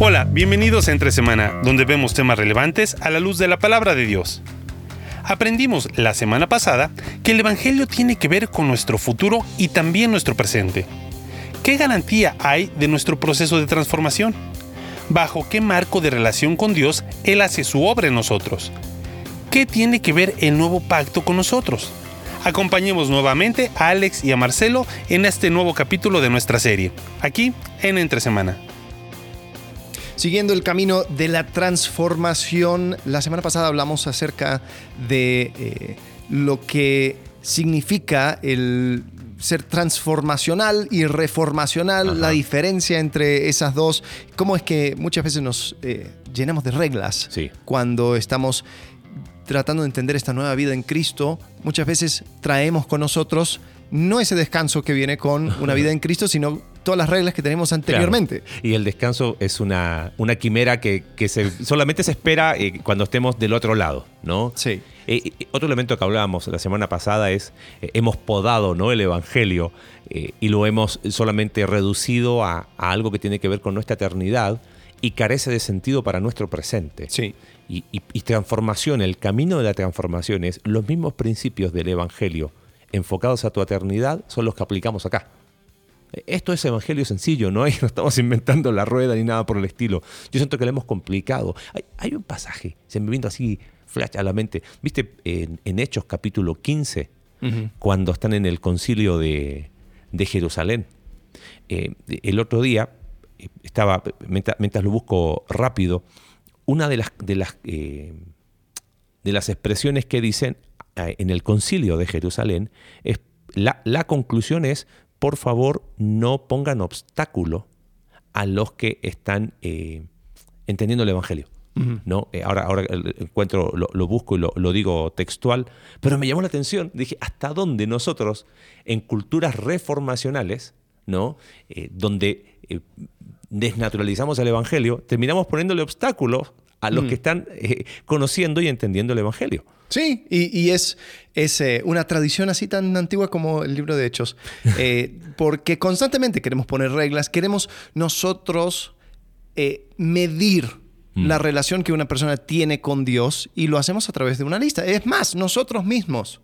Hola, bienvenidos a Entre Semana, donde vemos temas relevantes a la luz de la palabra de Dios. Aprendimos la semana pasada que el Evangelio tiene que ver con nuestro futuro y también nuestro presente. ¿Qué garantía hay de nuestro proceso de transformación? ¿Bajo qué marco de relación con Dios Él hace su obra en nosotros? ¿Qué tiene que ver el nuevo pacto con nosotros? Acompañemos nuevamente a Alex y a Marcelo en este nuevo capítulo de nuestra serie, aquí en Entre Semana. Siguiendo el camino de la transformación, la semana pasada hablamos acerca de eh, lo que significa el ser transformacional y reformacional, la diferencia entre esas dos, cómo es que muchas veces nos eh, llenamos de reglas cuando estamos tratando de entender esta nueva vida en Cristo, muchas veces traemos con nosotros no ese descanso que viene con una vida en Cristo, sino todas las reglas que tenemos anteriormente. Y el descanso es una, una quimera que, solamente se espera eh, cuando estemos del otro lado, ¿no? Sí. Eh, otro elemento que hablábamos la semana pasada es, eh, hemos podado ¿no? el Evangelio y lo hemos solamente reducido a, algo que tiene que ver con nuestra eternidad y carece de sentido para nuestro presente. Sí. Y, y transformación, el camino de la transformación es los mismos principios del Evangelio enfocados a tu eternidad son los que aplicamos acá. Esto es evangelio sencillo, ¿no? no estamos inventando la rueda ni nada por el estilo. Yo siento que lo hemos complicado. Hay, un pasaje, se me vino así flash a la mente. ¿Viste en, Hechos capítulo 15, cuando están en el concilio de, Jerusalén? Eh, el otro día, eh, estaba, mientras, lo busco rápido, una de las, de las, eh, de las expresiones que dicen en el concilio de Jerusalén es la, la conclusión es por favor no pongan obstáculo a los que están eh, entendiendo el Evangelio. ¿no? Eh, ahora, ahora encuentro, lo, busco y lo, digo textual, pero me llamó la atención, dije, ¿hasta dónde nosotros en culturas reformacionales, ¿no? Eh, donde desnaturalizamos el Evangelio, terminamos poniéndole obstáculos a los que están conociendo y entendiendo el Evangelio? Sí, y, es, eh, una tradición así tan antigua como el libro de Hechos, eh, porque constantemente queremos poner reglas, queremos nosotros eh, medir mm. la relación que una persona tiene con Dios y lo hacemos a través de una lista. Es más, nosotros mismos.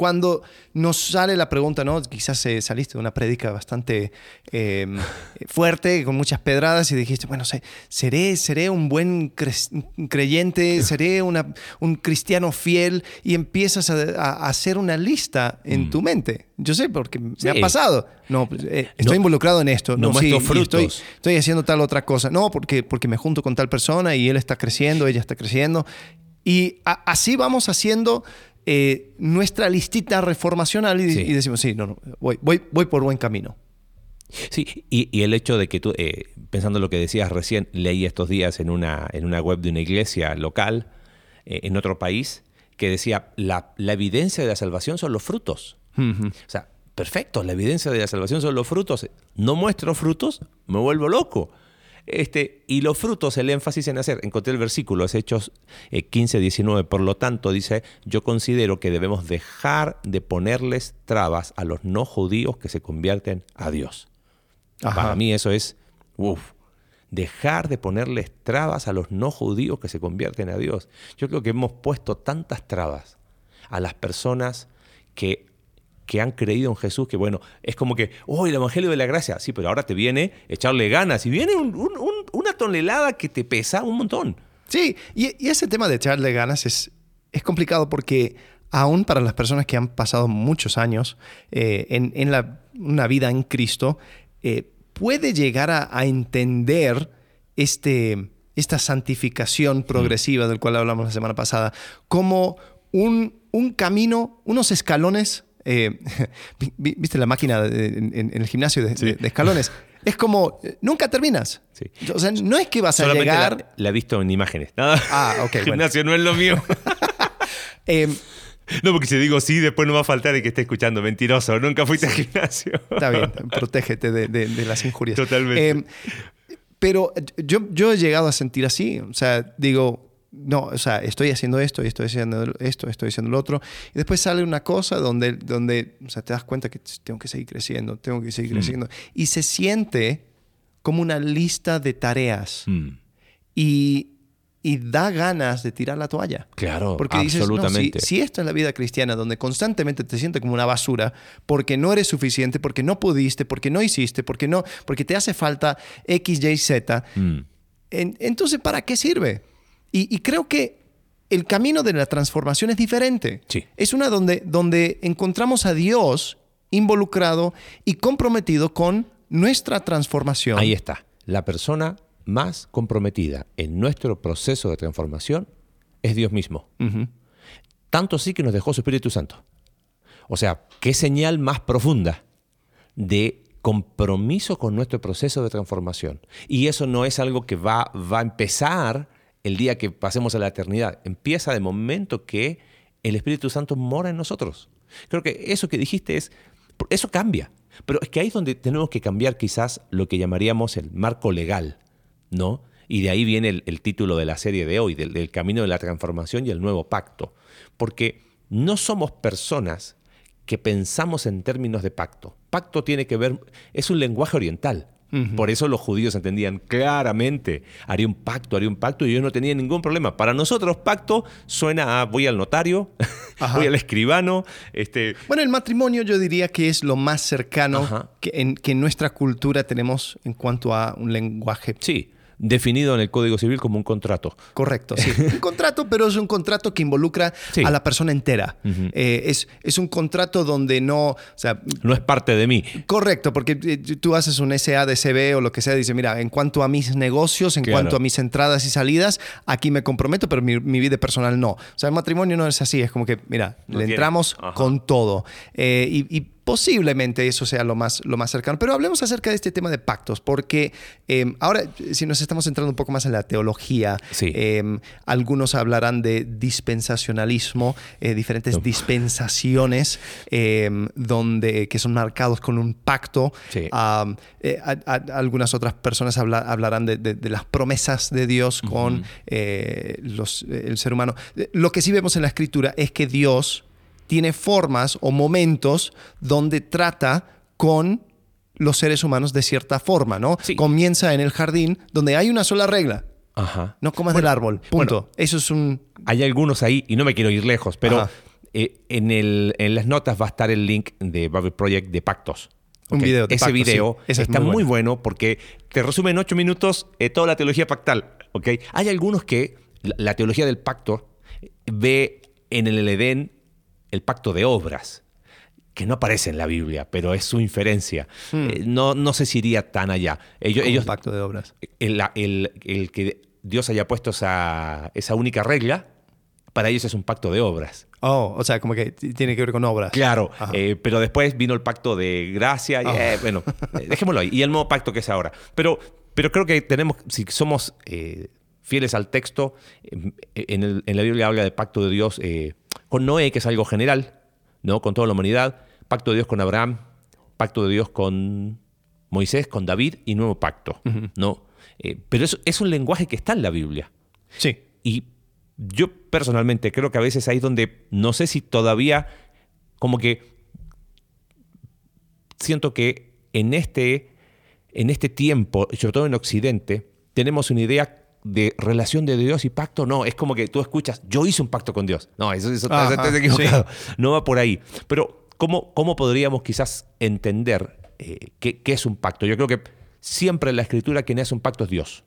Cuando nos sale la pregunta, ¿no? Quizás saliste de una prédica bastante em, fuerte, con muchas pedradas, y dijiste, bueno, seré, seré un buen creyente, seré una, un cristiano fiel, y empiezas a, hacer una lista en mm. tu mente. Yo sé, porque me ha pasado. No, pues, eh, estoy involucrado en esto. No, sí, frutos. Estoy, estoy, haciendo tal otra cosa. No, porque, porque me junto con tal persona y él está creciendo, ella está creciendo. Y así vamos haciendo eh, nuestra listita reformacional y, decimos, sí, no, no, voy, voy, voy por buen camino. Sí, y, el hecho de que tú, eh, pensando en lo que decías recién, leí estos días en una, en una web de una iglesia local eh, en otro país que decía, la, la, evidencia de la salvación son los frutos. O sea, perfecto, la evidencia de la salvación son los frutos. No muestro frutos, me vuelvo loco. Este, y los frutos, el énfasis en hacer, encontré el versículo, es Hechos 15, eh, 19, por lo tanto dice, yo considero que debemos dejar de ponerles trabas a los no judíos que se convierten a Dios. Para mí eso es, uff, dejar de ponerles trabas a los no judíos que se convierten a Dios. Yo creo que hemos puesto tantas trabas a las personas que que han creído en Jesús, que bueno, es como que, oh, el Evangelio de la Gracia, sí, pero ahora te viene echarle ganas y viene una tonelada que te pesa un montón. Sí, y, ese tema de echarle ganas es, es complicado porque aún para las personas que han pasado muchos años eh, en, la, una vida en Cristo, eh, puede llegar a, entender este, esta santificación progresiva del cual hablamos la semana pasada como un, un camino, unos escalones eh, ¿Viste la máquina en, el gimnasio de, escalones? Es como, nunca terminas. O sea, no es que vas a llegar... La, he visto en imágenes. Ah, ok. El gimnasio no es lo mío. Em, no, porque si digo sí, después no va a faltar el que esté escuchando. Mentiroso, nunca fuiste al gimnasio. Está bien, protégete de, las injurias. Totalmente. Pero yo, yo he llegado a sentir así. O sea, digo, no, o sea, estoy haciendo esto, y estoy haciendo esto, estoy haciendo lo otro. Y después sale una cosa donde, donde o sea, te das cuenta que tengo que seguir creciendo, tengo que seguir mm. creciendo. Y se siente como una lista de tareas Mm, y, y da ganas de tirar la toalla. Claro, Porque dices, no, si, absolutamente. si esto es la vida cristiana, donde constantemente te sientes como una basura, porque no eres suficiente, porque no pudiste, porque no hiciste, porque, no, porque te hace falta X, Y, Z, Mm, en- entonces, ¿para qué sirve? Y, y creo que el camino de la transformación es diferente. Sí. Es una donde, donde encontramos a Dios involucrado y comprometido con nuestra transformación. Ahí está. La persona más comprometida en nuestro proceso de transformación es Dios mismo. Tanto así que nos dejó su Espíritu Santo. O sea, qué señal más profunda de compromiso con nuestro proceso de transformación. Y eso no es algo que va, va a empezar el día que pasemos a la eternidad. Empieza de momento que el Espíritu Santo mora en nosotros. Creo que eso que dijiste es, eso cambia. Pero es que ahí es donde tenemos que cambiar quizás lo que llamaríamos el marco legal, ¿no? Y de ahí viene el, título de la serie de hoy, del camino de la transformación y el nuevo pacto. Porque no somos personas que pensamos en términos de pacto. Pacto tiene que ver, es un lenguaje oriental. Por eso los judíos entendían claramente, haría un pacto, haría un pacto, y ellos no tenían ningún problema. Para nosotros, pacto suena a voy al notario, voy al escribano, este, Bueno, el matrimonio yo diría que es lo más cercano que en, que en nuestra cultura tenemos en cuanto a un lenguaje sí, definido en el Código Civil como un contrato. Correcto, sí. un contrato, pero es un contrato que involucra Sí. a la persona entera. Eh, es, es un contrato donde no, o sea, No es parte de mí. correcto, porque eh, tú haces un SADCB o lo que sea, dice, mira, en cuanto a mis negocios, en Claro. cuanto a mis entradas y salidas, aquí me comprometo, pero mi, mi vida personal no. O sea, el matrimonio no es así, es como que, mira, No le tiene- entramos Ajá. con todo. Eh, y, y posiblemente eso sea lo más, lo más cercano. Pero hablemos acerca de este tema de pactos, porque eh, ahora, si nos estamos entrando un poco más en la teología, Sí. eh, algunos hablarán de dispensacionalismo, eh, diferentes No. dispensaciones eh, donde, que son marcados con un pacto. Sí. Um, eh, a- a- algunas otras personas habla- hablarán de, de- de las promesas de Dios con eh, los- el ser humano. Lo que sí vemos en la escritura es que Dios tiene formas o momentos donde trata con los seres humanos de cierta forma, ¿no? Sí. Comienza en el jardín donde hay una sola regla. Ajá. No comas del árbol. Punto. Eso es un. Hay algunos ahí, y no me quiero ir lejos, pero eh, en, el- en las notas va a estar el link de Bible Project de pactos. Un video de Ese pactos, video sí. Ese es está muy muy bueno. porque te resume en ocho minutos eh, toda la teología pactal. ¿ok? Hay algunos que la, la teología del pacto ve en el Edén el pacto de obras que no aparece en la Biblia, pero es su inferencia. Eh, no, no sé si iría tan allá. Ellos, ellos un pacto de obras. el, el- el que Dios haya puesto esa, esa única regla, para ellos es un pacto de obras. Oh, o sea, como que tiene que ver con obras. Claro, eh, pero después vino el pacto de gracia. y, Ah. eh, bueno, dejémoslo ahí. Y el nuevo pacto que es ahora. Pero, pero creo que tenemos, si somos eh, fieles al texto, en, el- en la Biblia habla de pacto de Dios eh, con Noé, que es algo general, ¿no? Con toda la humanidad. Pacto de Dios con Abraham, pacto de Dios con Moisés, con David y nuevo pacto, ¿no? Eh, pero eso es un lenguaje que está en la Biblia. Sí. Y yo personalmente creo que a veces ahí es donde no sé si todavía como que siento que en este, en este tiempo, sobre todo en Occidente, tenemos una idea de relación de Dios y pacto. No, es como que tú escuchas, yo hice un pacto con Dios. No, eso, eso Ajá, estás equivocado. No va por ahí. Pero, ¿cómo, cómo podríamos quizás entender eh, qué, qué es un pacto? Yo creo que siempre en la escritura quien hace un pacto es Dios.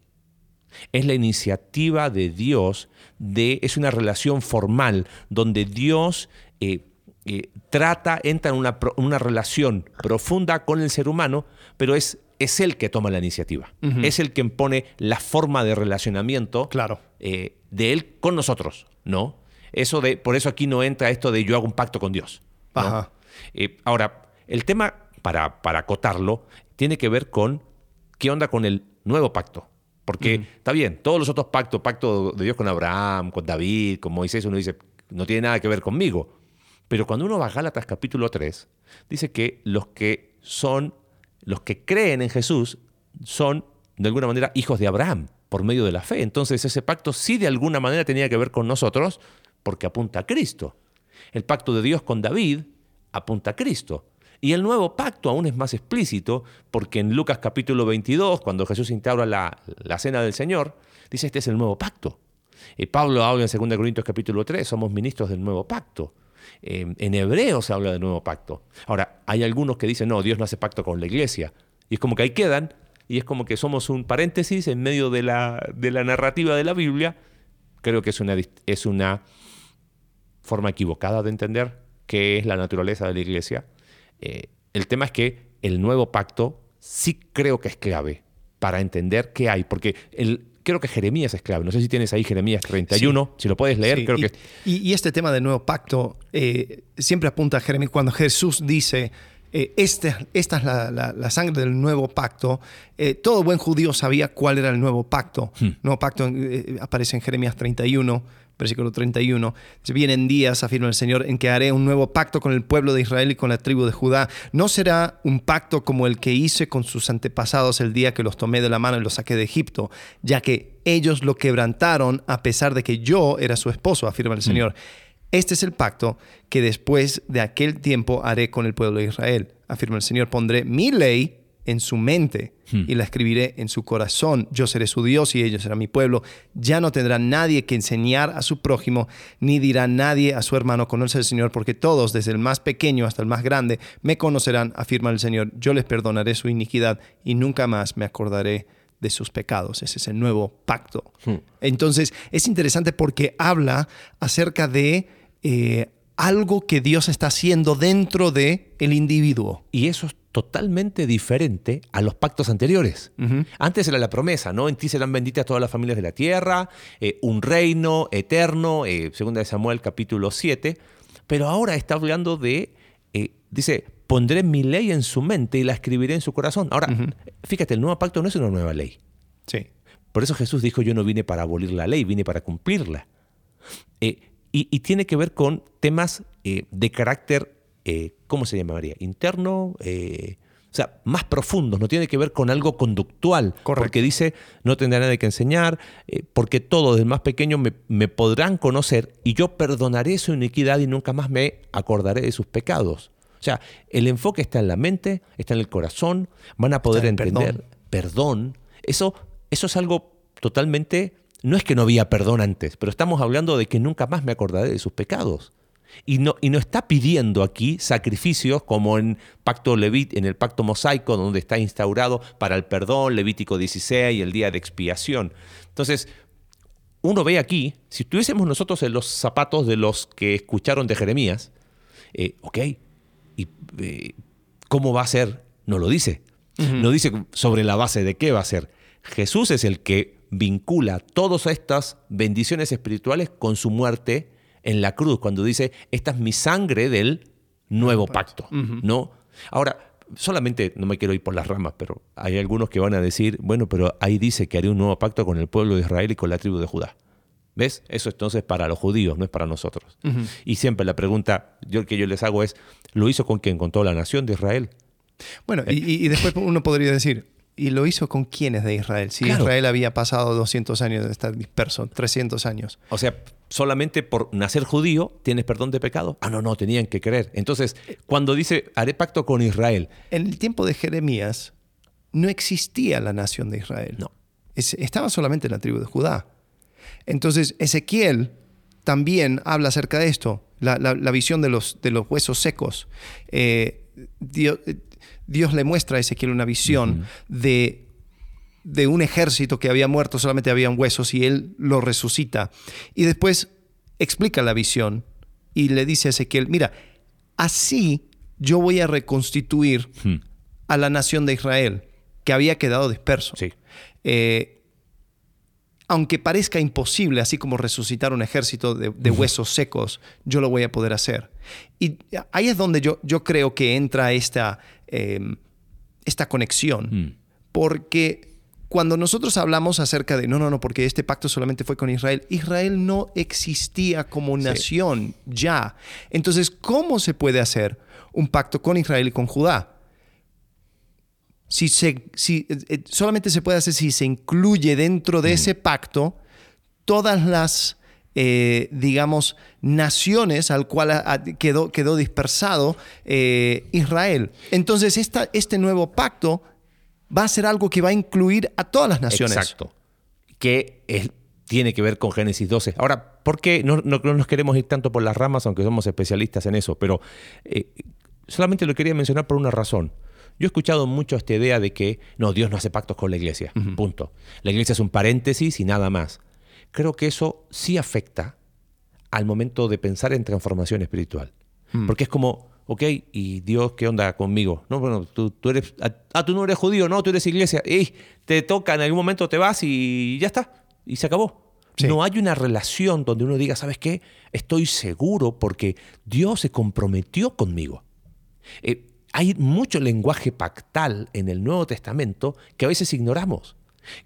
Es la iniciativa de Dios, de, es una relación formal donde Dios eh, eh, trata, entra en una, una relación profunda con el ser humano, pero es, es Él que toma la iniciativa. Es el que impone la forma de relacionamiento Claro. eh, de Él con nosotros, ¿no? Eso de, por eso aquí no entra esto de yo hago un pacto con Dios. ¿no? Ajá. Eh, ahora, el tema, para, para acotarlo, tiene que ver con qué onda con el nuevo pacto. Porque está bien, todos los otros pactos, pacto de Dios con Abraham, con David, con Moisés, uno dice, no tiene nada que ver conmigo. Pero cuando uno va a Gálatas capítulo 3, dice que los que son, los que creen en Jesús, son de alguna manera hijos de Abraham por medio de la fe. Entonces ese pacto sí de alguna manera tenía que ver con nosotros porque apunta a Cristo. El pacto de Dios con David apunta a Cristo. Y el nuevo pacto aún es más explícito, porque en Lucas capítulo 22, cuando Jesús instaura la, la cena del Señor, dice, este es el nuevo pacto. Y Pablo habla en 2 Corintios capítulo 3, somos ministros del nuevo pacto. Eh, en hebreo se habla del nuevo pacto. Ahora, hay algunos que dicen, no, Dios no hace pacto con la iglesia. Y es como que ahí quedan, y es como que somos un paréntesis en medio de la, de la narrativa de la Biblia. Creo que es una, es una forma equivocada de entender qué es la naturaleza de la iglesia. Eh, el tema es que el nuevo pacto sí creo que es clave para entender qué hay, porque el, creo que Jeremías es clave. No sé si tienes ahí Jeremías 31, si lo puedes leer, creo y, que... Y, este tema del nuevo pacto eh, siempre apunta a Jeremías cuando Jesús dice... Eh, este, esta es la, sangre del nuevo pacto. Eh, todo buen judío sabía cuál era el nuevo pacto. El hmm. nuevo pacto aparece en Jeremías 31 versículo 31. Vienen días, afirma el Señor, en que haré un nuevo pacto con el pueblo de Israel y con la tribu de Judá. No será un pacto como el que hice con sus antepasados el día que los tomé de la mano y los saqué de Egipto, ya que ellos lo quebrantaron a pesar de que yo era su esposo, afirma el mm. Señor. Este es el pacto que después de aquel tiempo haré con el pueblo de Israel, afirma el Señor. Pondré mi ley en su mente hmm. y la escribiré en su corazón. Yo seré su Dios y ellos serán mi pueblo. Ya no tendrá nadie que enseñar a su prójimo, ni dirá nadie a su hermano, conoce al Señor, porque todos, desde el más pequeño hasta el más grande, me conocerán, afirma el Señor. Yo les perdonaré su iniquidad y nunca más me acordaré de sus pecados. Ese es el nuevo pacto. Hmm. Entonces, es interesante porque habla acerca de... Eh, algo que Dios está haciendo dentro de el individuo. Y eso es totalmente diferente a los pactos anteriores. Antes era la promesa, ¿no? En ti serán benditas todas las familias de la tierra, eh, un reino eterno, eh, segunda de Samuel capítulo 7, pero ahora está hablando de, eh, dice, pondré mi ley en su mente y la escribiré en su corazón. Ahora, fíjate, el nuevo pacto no es una nueva ley. Sí. Por eso Jesús dijo, yo no vine para abolir la ley, vine para cumplirla. Y, tiene que ver con temas de carácter eh, ¿cómo se llamaría? Interno, eh, o sea, más profundos, no tiene que ver con algo conductual, porque dice, no tendrá nadie que enseñar, eh, porque todos, desde más pequeño, me, podrán conocer y yo perdonaré su iniquidad y nunca más me acordaré de sus pecados. O sea, el enfoque está en la mente, está en el corazón, van a poder entender perdón. Eso, eso es algo totalmente, no es que no había perdón antes, pero estamos hablando de que nunca más me acordaré de sus pecados. Y no, y no está pidiendo aquí sacrificios como en, pacto Levit, en el pacto mosaico, donde está instaurado para el perdón, Levítico 16, el día de expiación. Entonces, uno ve aquí, si estuviésemos nosotros en los zapatos de los que escucharon de Jeremías, eh, ok, ¿y eh, cómo va a ser? No lo dice. No dice sobre la base de qué va a ser. Jesús es el que vincula todas estas bendiciones espirituales con su muerte en la cruz, cuando dice, esta es mi sangre del nuevo pacto, ¿no? Ahora, solamente, no me quiero ir por las ramas, pero hay algunos que van a decir, bueno, pero ahí dice que haré un nuevo pacto con el pueblo de Israel y con la tribu de Judá. ¿Ves? Eso entonces es para los judíos, no es para nosotros. Y siempre la pregunta yo, que yo les hago es, ¿lo hizo con quién? ¿Con toda la nación de Israel? Bueno, y, y después uno podría decir, ¿Y lo hizo con quiénes de Israel? Si Israel había pasado 200 años de estar disperso, 300 años. O sea, solamente por nacer judío tienes perdón de pecado. Ah, no, no, tenían que creer. Entonces, cuando dice, haré pacto con Israel. En el tiempo de Jeremías no existía la nación de Israel. No. estaba solamente la tribu de Judá. Entonces, Ezequiel también habla acerca de esto, la, visión de los, de los huesos secos. Eh, Dios, Dios le muestra a Ezequiel una visión de, de un ejército que había muerto, solamente habían huesos y él lo resucita. Y después explica la visión y le dice a Ezequiel, mira, así yo voy a reconstituir a la nación de Israel, que había quedado disperso. Eh, aunque parezca imposible, así como resucitar un ejército de, huesos secos, yo lo voy a poder hacer. Y ahí es donde yo, yo creo que entra esta, Em, esta conexión. Mm. Porque cuando nosotros hablamos acerca de, no, no, no, porque este pacto solamente fue con Israel, Israel no existía como nación ya. Entonces, ¿cómo se puede hacer un pacto con Israel y con Judá? Si, se, si eh, eh, solamente se puede hacer si se incluye dentro de mm. ese pacto todas las eh, digamos, naciones al cual a- a- quedó, quedó dispersado eh, Israel. Entonces, esta, este nuevo pacto va a ser algo que va a incluir a todas las naciones. Exacto. Que es- tiene que ver con Génesis 12. Ahora, ¿por qué no, no- no nos queremos ir tanto por las ramas, aunque somos especialistas en eso? Pero eh, solamente lo quería mencionar por una razón. Yo he escuchado mucho esta idea de que no, Dios no hace pactos con la iglesia. Punto. La iglesia es un paréntesis y nada más. Creo que eso sí afecta al momento de pensar en transformación espiritual. Porque es como, ok, ¿y Dios qué onda conmigo? No, bueno, tú, tú eres, ah, tú no eres judío, no, tú eres iglesia. Ey, te toca, en algún momento te vas y ya está, y se acabó. Sí. No hay una relación donde uno diga, ¿sabes qué? Estoy seguro porque Dios se comprometió conmigo. Eh, hay mucho lenguaje pactal en el Nuevo Testamento que a veces ignoramos.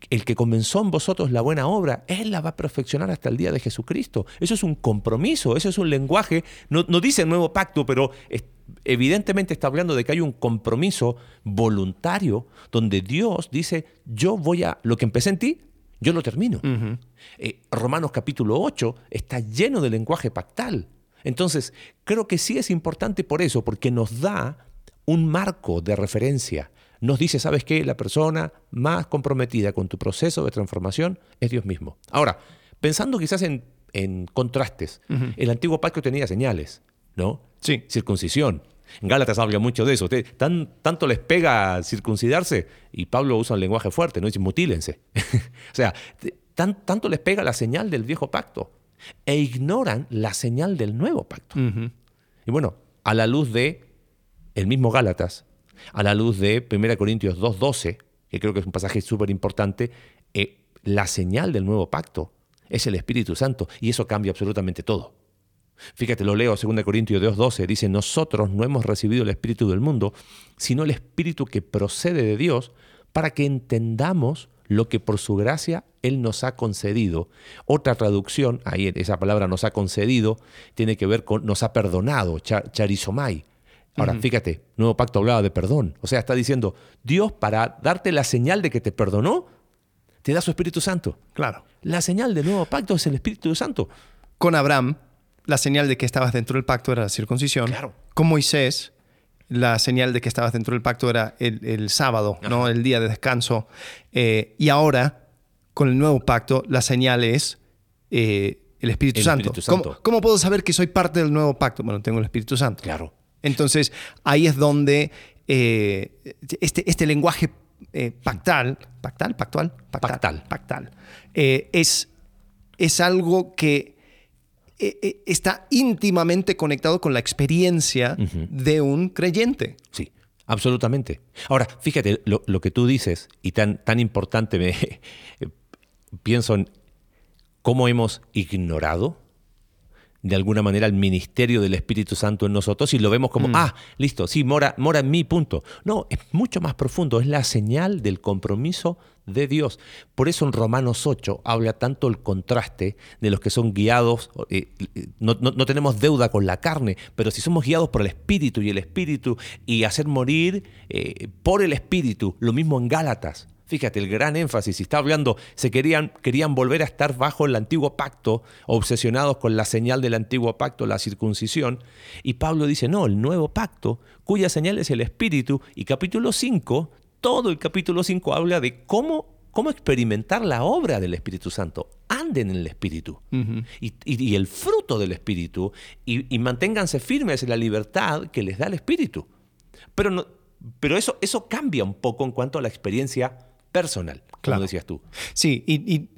El que comenzó en vosotros la buena obra, Él la va a perfeccionar hasta el día de Jesucristo. Eso es un compromiso, eso es un lenguaje, no, no dice nuevo pacto, pero es- evidentemente está hablando de que hay un compromiso voluntario donde Dios dice, yo voy a, lo que empecé en ti, yo lo termino. Eh, Romanos capítulo 8 está lleno de lenguaje pactal. Entonces, creo que sí es importante por eso, porque nos da un marco de referencia. Nos dice, ¿sabes qué? La persona más comprometida con tu proceso de transformación es Dios mismo. Ahora, pensando quizás en, en contrastes, el antiguo pacto tenía señales, ¿no? Sí. Circuncisión. En Gálatas habla mucho de eso. Usted, tan, tanto les pega circuncidarse y Pablo usa un lenguaje fuerte, ¿no? Dice, mutílense. o sea, tan- tanto les pega la señal del viejo pacto e ignoran la señal del nuevo pacto. Y bueno, a la luz de el mismo Gálatas, a la luz de 1 Corintios 2.12, que creo que es un pasaje súper importante, eh, la señal del nuevo pacto es el Espíritu Santo y eso cambia absolutamente todo. Fíjate, lo leo 2 Corintios 2.12, dice, nosotros no hemos recibido el Espíritu del mundo, sino el Espíritu que procede de Dios, para que entendamos lo que por su gracia Él nos ha concedido. Otra traducción, ahí esa palabra nos ha concedido, tiene que ver con nos ha perdonado, cha- charizomai. Ahora, fíjate, Nuevo Pacto hablaba de perdón. O sea, está diciendo, Dios para darte la señal de que te perdonó, te da su Espíritu Santo. Claro. La señal del Nuevo Pacto es el Espíritu Santo. Con Abraham, la señal de que estabas dentro del pacto era la circuncisión. Claro. Con Moisés, la señal de que estabas dentro del pacto era el, el sábado, ¿no? el día de descanso. Eh, y ahora, con el nuevo pacto, la señal es eh, el Espíritu El Santo. Espíritu Santo. ¿Cómo, cómo puedo saber que soy parte del nuevo pacto? Bueno, tengo el Espíritu Santo. Claro. Entonces, ahí es donde eh, este, este lenguaje eh, pactal, pactal, pactual, Pactal. pactal, eh, es, es algo que está íntimamente conectado con la experiencia de un creyente. Sí, absolutamente. Ahora, fíjate, lo, lo que tú dices, y tan, tan importante, me pienso en cómo hemos ignorado de alguna manera el ministerio del Espíritu Santo en nosotros y lo vemos como, ah, listo, sí, mora, mora en mí, punto. No, es mucho más profundo, es la señal del compromiso de Dios. Por eso en Romanos 8 habla tanto el contraste de los que son guiados, eh, eh, no, no- no tenemos deuda con la carne, pero si somos guiados por el Espíritu y el Espíritu y hacer morir eh, por el Espíritu, lo mismo en Gálatas. Fíjate, el gran énfasis, si está hablando, se querían, querían volver a estar bajo el antiguo pacto, obsesionados con la señal del antiguo pacto, la circuncisión. Y Pablo dice, no, el nuevo pacto, cuya señal es el Espíritu. Y capítulo 5, todo el capítulo 5 habla de cómo, cómo experimentar la obra del Espíritu Santo. Anden en el Espíritu. y, y- y el fruto del Espíritu. Y, y manténganse firmes en la libertad que les da el Espíritu. Pero, no, pero eso, eso cambia un poco en cuanto a la experiencia personal, como Claro. decías tú. Sí, y, y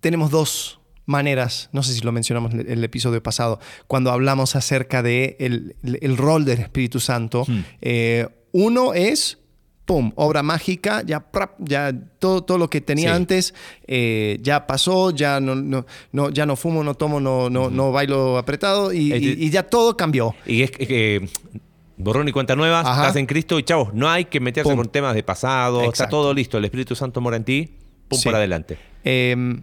tenemos dos maneras, no sé si lo mencionamos en el episodio pasado, cuando hablamos acerca de el, el- el rol del Espíritu Santo. Eh, uno es, ¡pum!, obra mágica, ya, prap, ya todo, todo lo que tenía Sí. antes eh, ya pasó, ya no, no, no- ya no fumo, no tomo, no, no, no bailo apretado y, Es de- y- y ya todo cambió. Y es que borrón y cuenta nueva, Ajá. estás en Cristo y chavos, no hay que meterse Pum. con temas de pasado, está todo listo, el Espíritu Santo mora en ti, pum Sí. para adelante. Eh,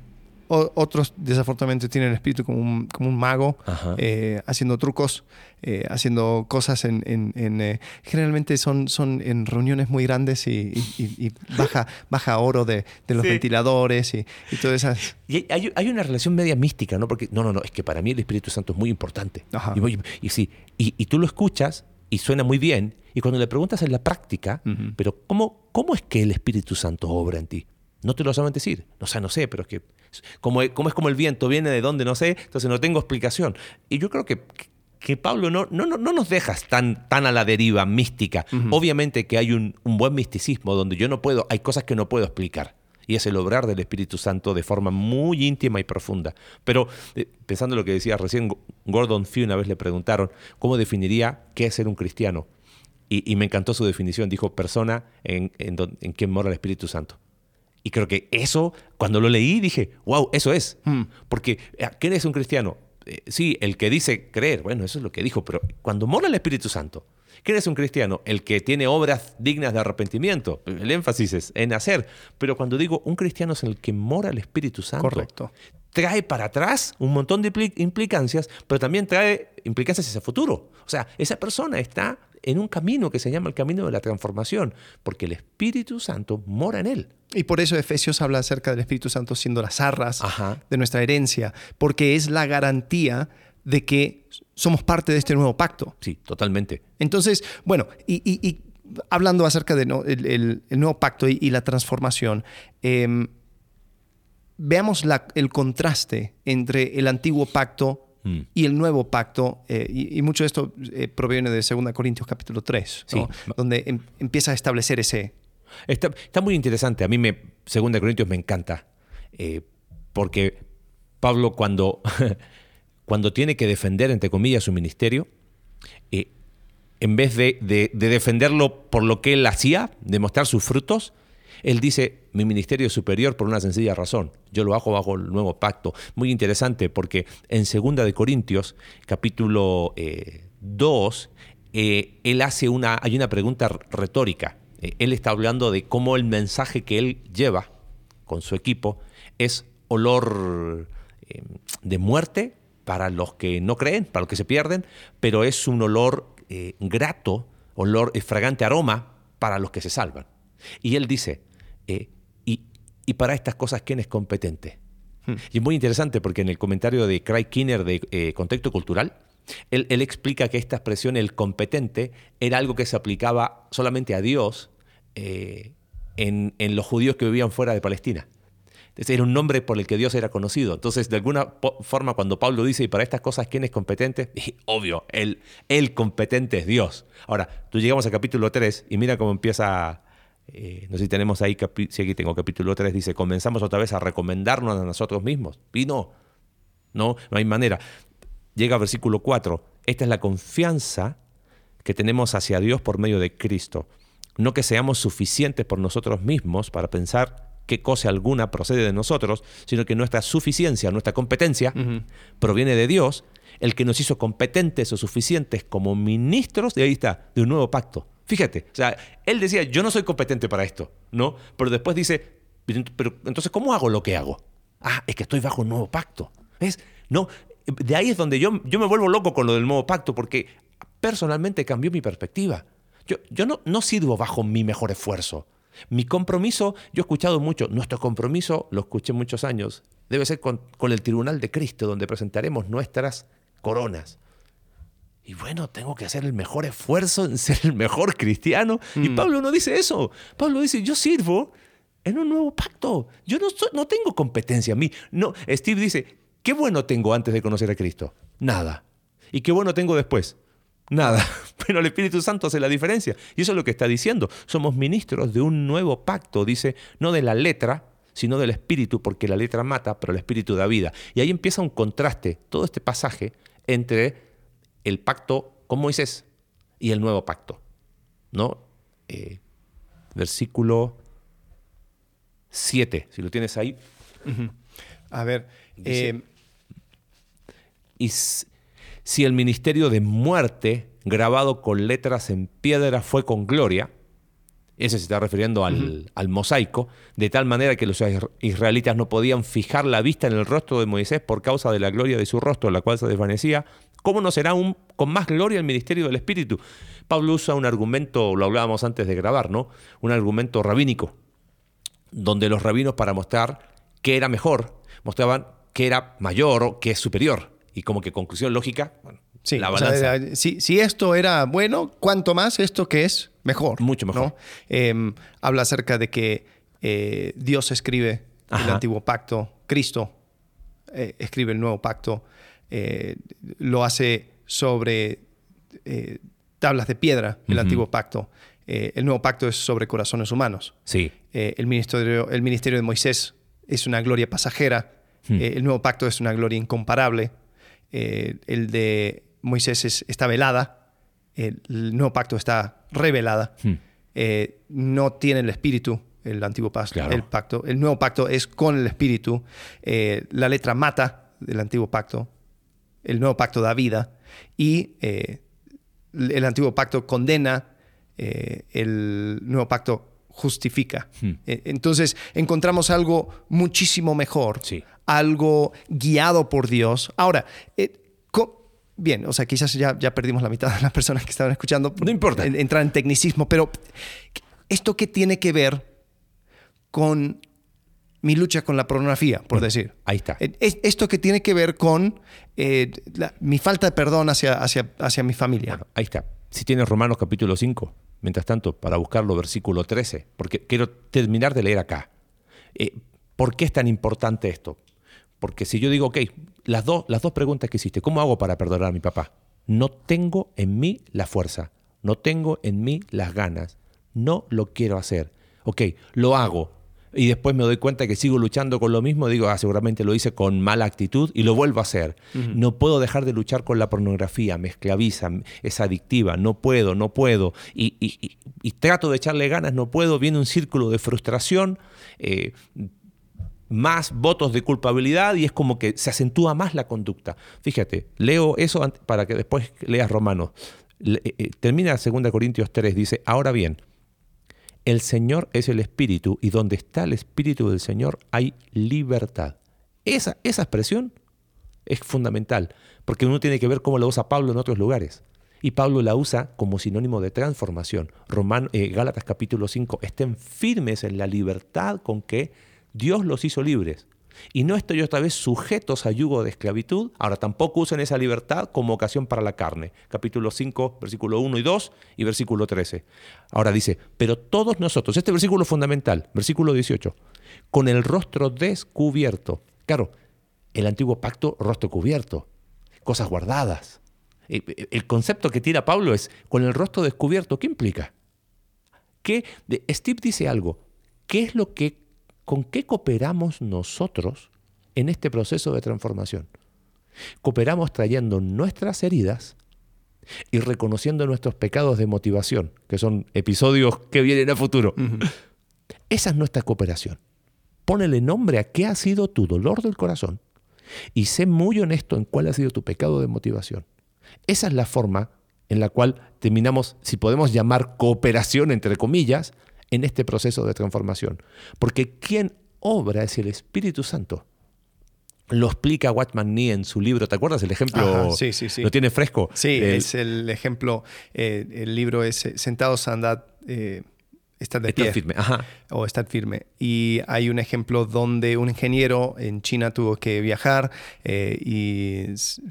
O- otros, desafortunadamente, tienen el espíritu como un, como un mago, eh, haciendo trucos, eh, haciendo cosas en... en- en, eh, generalmente son, son en reuniones muy grandes y, y- y- y baja, baja oro de, de los Sí. ventiladores y, y todas esas... Y hay- hay, hay una relación media mística, ¿no? Porque, no, no, no, es que para mí el Espíritu Santo es muy importante. Ajá. Y, voy- y sí, y, y tú lo escuchas y suena muy bien, y cuando le preguntas en la práctica, Ujú. pero ¿cómo, ¿cómo es que el Espíritu Santo obra en ti? No te lo saben decir. O sea, no sé, pero es que como, como es como el viento, viene de donde no sé, entonces no tengo explicación. Y yo creo que, que Pablo no, no, no, no nos dejas tan, tan a la deriva mística. Obviamente que hay un, un buen misticismo donde yo no puedo, hay cosas que no puedo explicar. Y es el obrar del Espíritu Santo de forma muy íntima y profunda. Pero eh, pensando en lo que decía recién, Gordon Fee una vez le preguntaron cómo definiría qué es ser un cristiano. Y, y me encantó su definición. Dijo, persona en, en, don- en quien mora el Espíritu Santo. Y creo que eso, cuando lo leí, dije, wow, eso es. Hmm. Porque, eh, ¿quién es un cristiano? Eh, sí, el que dice creer, bueno, eso es lo que dijo, pero cuando mora el Espíritu Santo, ¿quién es un cristiano? El que tiene obras dignas de arrepentimiento. El énfasis es en hacer. Pero cuando digo un cristiano es el que mora el Espíritu Santo. Correcto. Trae para atrás un montón de impli- implicancias, pero también trae implicancias hacia el futuro. O sea, esa persona está en un camino que se llama el camino de la transformación, porque el Espíritu Santo mora en él. Y por eso Efesios habla acerca del Espíritu Santo siendo las arras Ajá. de nuestra herencia, porque es la garantía de que somos parte de este nuevo pacto. Sí, totalmente. Entonces, bueno, y, y- y hablando acerca del el, el nuevo pacto y, y la transformación, em, veamos la- el contraste entre el antiguo pacto Mm. y el nuevo pacto, eh, y, y mucho de esto eh, proviene de 2 Corintios capítulo 3, ¿no? Sí. donde em- empieza a establecer ese... Está, está muy interesante. A mí, me, Segunda de Corintios, me encanta. eh, porque Pablo, cuando, cuando tiene que defender, entre comillas, su ministerio, eh, en vez de, de- de defenderlo por lo que él hacía, de mostrar sus frutos, él dice, mi ministerio es superior por una sencilla razón. Yo lo hago bajo el nuevo pacto. Muy interesante porque en Segunda de Corintios, capítulo 2, él hace una, hay una pregunta retórica. Eh, él está hablando de cómo el mensaje que él lleva con su equipo es olor eh, de muerte para los que no creen, para los que se pierden, pero es un olor eh, grato, olor, eh, fragante aroma para los que se salvan. Y él dice, eh, y, y para estas cosas, ¿quién es competente? Y es muy interesante porque en el comentario de Craig Kinner de eh, Contexto Cultural, él, él explica que esta expresión, el competente, era algo que se aplicaba solamente a Dios en, en los judíos que vivían fuera de Palestina. Era un nombre por el que Dios era conocido. Entonces, de alguna forma, cuando Pablo dice, y para estas cosas, ¿quién es competente? Obvio, el, el competente es Dios. Ahora, tú llegamos al capítulo 3 y mira cómo empieza, eh, no sé si tenemos ahí, si aquí tengo capítulo 3, dice, comenzamos otra vez a recomendarnos a nosotros mismos. Y no, no, no hay manera. Llega versículo 4, esta es la confianza que tenemos hacia Dios por medio de Cristo. No que seamos suficientes por nosotros mismos para pensar qué cosa alguna procede de nosotros, sino que nuestra suficiencia, nuestra competencia, proviene de Dios, el que nos hizo competentes o suficientes como ministros, de ahí está, de un nuevo pacto. Fíjate, o sea, él decía, yo no soy competente para esto, ¿no? Pero después dice, pero, pero, entonces, ¿cómo hago lo que hago? Ah, es que estoy bajo un nuevo pacto. ¿Ves? No, de ahí es donde yo, yo me vuelvo loco con lo del nuevo pacto, porque personalmente cambió mi perspectiva. Yo, yo no, no sirvo bajo mi mejor esfuerzo. Mi compromiso, yo he escuchado mucho, nuestro compromiso, lo escuché muchos años, debe ser con, con el tribunal de Cristo, donde presentaremos nuestras coronas. Y bueno, tengo que hacer el mejor esfuerzo en ser el mejor cristiano. Y Pablo no dice eso. Pablo dice, yo sirvo en un nuevo pacto. Yo no, soy- no tengo competencia a mí. No, Steve dice, ¿qué bueno tengo antes de conocer a Cristo? Nada. ¿Y qué bueno tengo después? Nada. Pero el Espíritu Santo hace la diferencia. Y eso es lo que está diciendo. Somos ministros de un nuevo pacto, dice, no de la letra, sino del Espíritu, porque la letra mata, pero el Espíritu da vida. Y ahí empieza un contraste, todo este pasaje, entre el pacto con Moisés y el nuevo pacto. ¿No? Eh, versículo 7, si lo tienes ahí. A ver, Dice- eh, Y si el ministerio de muerte, grabado con letras en piedra, fue con gloria, Ese se está refiriendo al, al, mosaico, de tal manera que los israelitas no podían fijar la vista en el rostro de Moisés por causa de la gloria de su rostro, la cual se desvanecía. ¿Cómo no será un, con más gloria el ministerio del Espíritu? Pablo usa un argumento, lo hablábamos antes de grabar, ¿no? Un argumento rabínico, donde los rabinos para mostrar que era mejor, mostraban que era mayor o que es superior. Y como que conclusión lógica, bueno, Sí, la o sea, balanza. era- si, si esto era bueno, ¿cuánto más esto que es mejor? Mucho mejor. ¿no? Eh, habla acerca de que eh, Dios escribe el antiguo pacto, Cristo eh, escribe el nuevo pacto, eh, lo hace sobre tablas de piedra, el antiguo pacto. El nuevo pacto es sobre corazones humanos. Sí, el, ministerio, el ministerio de Moisés es una gloria pasajera. Hmm. El nuevo pacto es una gloria incomparable. Eh, el de Moisés es- está velada. El, el nuevo pacto está revelada. Hmm. Eh, no tiene el espíritu el antiguo pacto. Claro. El, pacto. el nuevo pacto es con el espíritu. Eh, la letra mata del antiguo pacto. El nuevo pacto da vida. Y eh, el antiguo pacto condena, eh, el nuevo pacto justifica. Hmm. Eh, Entonces encontramos algo muchísimo mejor, Sí. algo guiado por Dios. Ahora, eh, bien, o sea, quizás ya, ya perdimos la mitad de las personas que estaban escuchando. No importa. en- Entrar en tecnicismo, pero ¿esto qué tiene que ver con mi lucha con la pornografía, por Bueno, decir? ahí está. Eh, es- Esto que tiene que ver con eh, la- mi falta de perdón hacia, hacia, hacia mi familia. Bueno, ahí está. Si tienes Romanos capítulo 5, mientras tanto, para buscarlo, versículo 13, porque quiero terminar de leer acá. Eh, ¿Por qué es tan importante esto? Porque si yo digo, ok, las, dos las dos preguntas que hiciste, ¿cómo hago para perdonar a mi papá? No tengo en mí la fuerza, no tengo en mí las ganas, no lo quiero hacer. Ok, lo hago. Y después me doy cuenta que sigo luchando con lo mismo, digo, ah, seguramente lo hice con mala actitud y lo vuelvo a hacer. No puedo dejar de luchar con la pornografía, me esclaviza, es adictiva, no puedo, no puedo. Y, y- y- y trato de echarle ganas, no puedo, viene un círculo de frustración. eh, más votos de culpabilidad y es como que se acentúa más la conducta. Fíjate, leo eso para que después leas Romanos. Le- eh, eh, termina 2 Corintios 3, dice, ahora bien, el Señor es el Espíritu y donde está el Espíritu del Señor hay libertad. Esa, esa expresión es fundamental, porque uno tiene que ver cómo la usa Pablo en otros lugares. Y Pablo la usa como sinónimo de transformación. Eh, Gálatas capítulo 5, estén firmes en la libertad con que Dios los hizo libres. Y no estoy otra vez sujetos a yugo de esclavitud. Ahora tampoco usen esa libertad como ocasión para la carne. Capítulo 5, versículo 1 y 2 y versículo 13. Ahora dice, pero todos nosotros, este versículo fundamental, versículo 18, con el rostro descubierto. Claro, el antiguo pacto, rostro cubierto, cosas guardadas. El concepto que tira Pablo es con el rostro descubierto. ¿Qué implica? ¿Qué, de- Steve dice algo. ¿Qué es lo que, con qué cooperamos nosotros en este proceso de transformación? Cooperamos trayendo nuestras heridas y reconociendo nuestros pecados de motivación, que son episodios que vienen a futuro. Esa es nuestra cooperación. Pónele nombre a qué ha sido tu dolor del corazón y sé muy honesto en cuál ha sido tu pecado de motivación. Esa es la forma en la cual terminamos, si podemos llamar cooperación, entre comillas, en este proceso de transformación. Porque quien obra es el Espíritu Santo. Lo explica Watman Nee en su libro. ¿Te acuerdas el ejemplo? Ajá, sí, sí, sí. ¿Lo tiene fresco? Sí, El- es el ejemplo, eh, el libro es eh, Sentados andad, eh, estad de pie. firme. Ajá. o estar firme. Y hay un ejemplo donde un ingeniero en China tuvo que viajar eh, y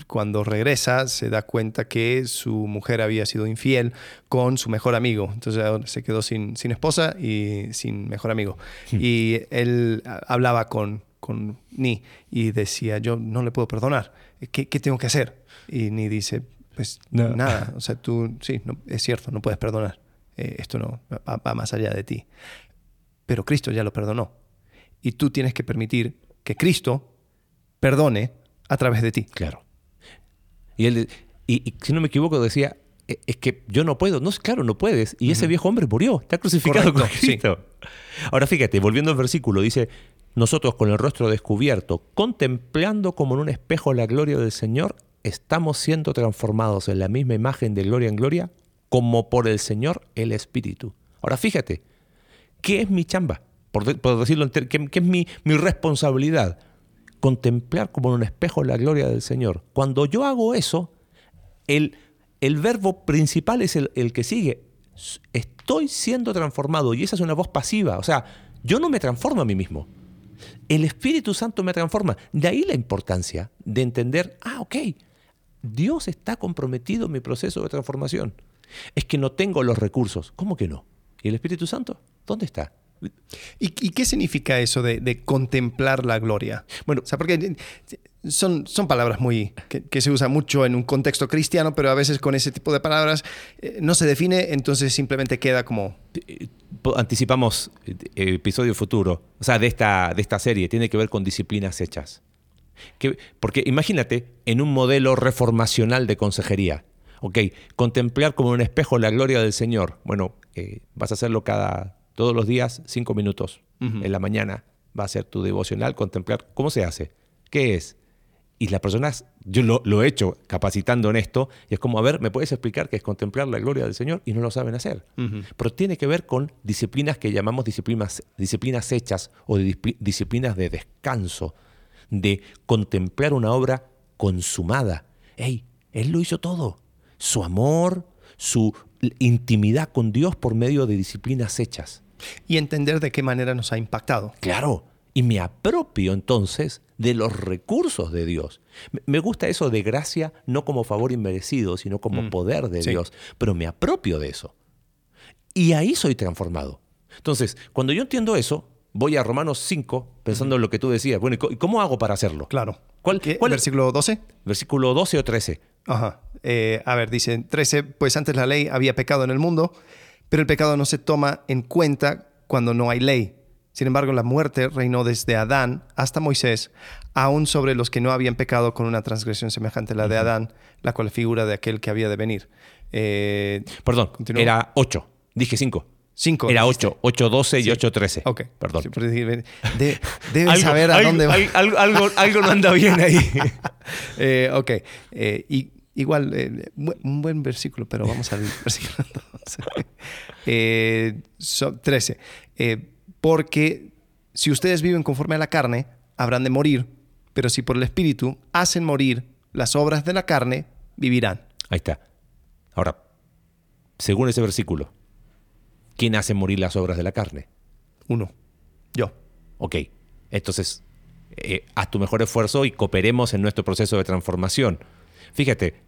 cuando regresa se da cuenta que su mujer había sido infiel con su mejor amigo. Entonces ahora se quedó sin, sin esposa y sin mejor amigo. Y él hablaba con, con Ni y decía, yo no le puedo perdonar. ¿Qué, qué tengo que hacer? Y Ni dice, pues No. nada. O sea, tú, sí, no- es cierto, no puedes perdonar. Eh, esto no va- va más allá de ti pero Cristo ya lo perdonó. Y tú tienes que permitir que Cristo perdone a través de ti. Claro. Y él, y, y si no me equivoco, decía, "E- es que yo no puedo. No, claro, no puedes. Y ese viejo hombre murió, está crucificado Correcto, con sí. Cristo. Ahora fíjate, volviendo al versículo, dice, nosotros con el rostro descubierto, contemplando como en un espejo la gloria del Señor, estamos siendo transformados en la misma imagen de gloria en gloria, como por el Señor el Espíritu. Ahora fíjate, ¿Qué es mi chamba? Por, de- por decirlo, ¿qué, es mi, mi responsabilidad? Contemplar como en un espejo la gloria del Señor. Cuando yo hago eso, el, el verbo principal es el, el que sigue. Estoy siendo transformado y esa es una voz pasiva. O sea, yo no me transformo a mí mismo. El Espíritu Santo me transforma. De ahí la importancia de entender, ah, ok, Dios está comprometido en mi proceso de transformación. Es que no tengo los recursos. ¿Cómo que no? ¿Y el Espíritu Santo? ¿Dónde está? ¿Y, y qué significa eso de, de contemplar la gloria? Bueno, O sea, porque eh, son, son palabras muy que, que se usan mucho en un contexto cristiano, pero a veces con ese tipo de palabras eh, no se define, entonces simplemente queda como eh, anticipamos episodio futuro, o sea, de esta, de esta serie, tiene que ver con disciplinas hechas. Que- porque imagínate en un modelo reformacional de consejería. Ok, contemplar como un espejo la gloria del Señor. Bueno, eh, vas a hacerlo cada, todos los días, cinco minutos. En la mañana va a ser tu devocional, contemplar. ¿Cómo se hace? ¿Qué es? Y las personas, yo lo, lo he hecho capacitando en esto, y es como, a ver, ¿me puedes explicar qué es contemplar la gloria del Señor? Y no lo saben hacer. Pero tiene que ver con disciplinas que llamamos disciplinas, disciplinas hechas o de disciplinas de descanso, de contemplar una obra consumada. ¡Ey! Él lo hizo todo. Su amor, su intimidad con Dios por medio de disciplinas hechas. y entender de qué manera nos ha impactado. Claro. Y me apropio entonces de los recursos de Dios. Me- gusta eso de gracia no como favor inmerecido, sino como poder de sí. Dios. Pero me apropio de eso. Y ahí soy transformado. Entonces, cuando yo entiendo eso, voy a Romanos 5 pensando en lo que tú decías. Bueno, ¿y co- ¿y cómo hago para hacerlo? Claro. ¿Cuál- ¿Qué? cuál- Versículo 12. Versículo 12 o 13. Ajá. Eh, a ver, dice 13, pues antes la ley había pecado en el mundo, pero el pecado no se toma en cuenta cuando no hay ley. Sin embargo, la muerte reinó desde Adán hasta Moisés, aún sobre los que no habían pecado con una transgresión semejante a la de Adán, la cual figura de aquel que había de venir. Eh, Perdón, era 8. Dije 5. Cinco, Era dijiste. 8, 8, 12 y Sí. 8, 13. ok. Perdón. Sí, decir, de- deben Algo- saber a algo- dónde va. al- Algo, algo, algo no anda bien ahí. Eh, ok. Eh, y, igual, eh, un buen versículo, pero vamos al versículo 12. Eh, so- 13. Eh, porque si ustedes viven conforme a la carne, habrán de morir, pero si por el Espíritu hacen morir las obras de la carne, vivirán. Ahí está. Ahora, según ese versículo, ¿quién hace morir las obras de la carne? Uno. Yo. Ok, entonces, eh, haz tu mejor esfuerzo y cooperemos en nuestro proceso de transformación. Fíjate,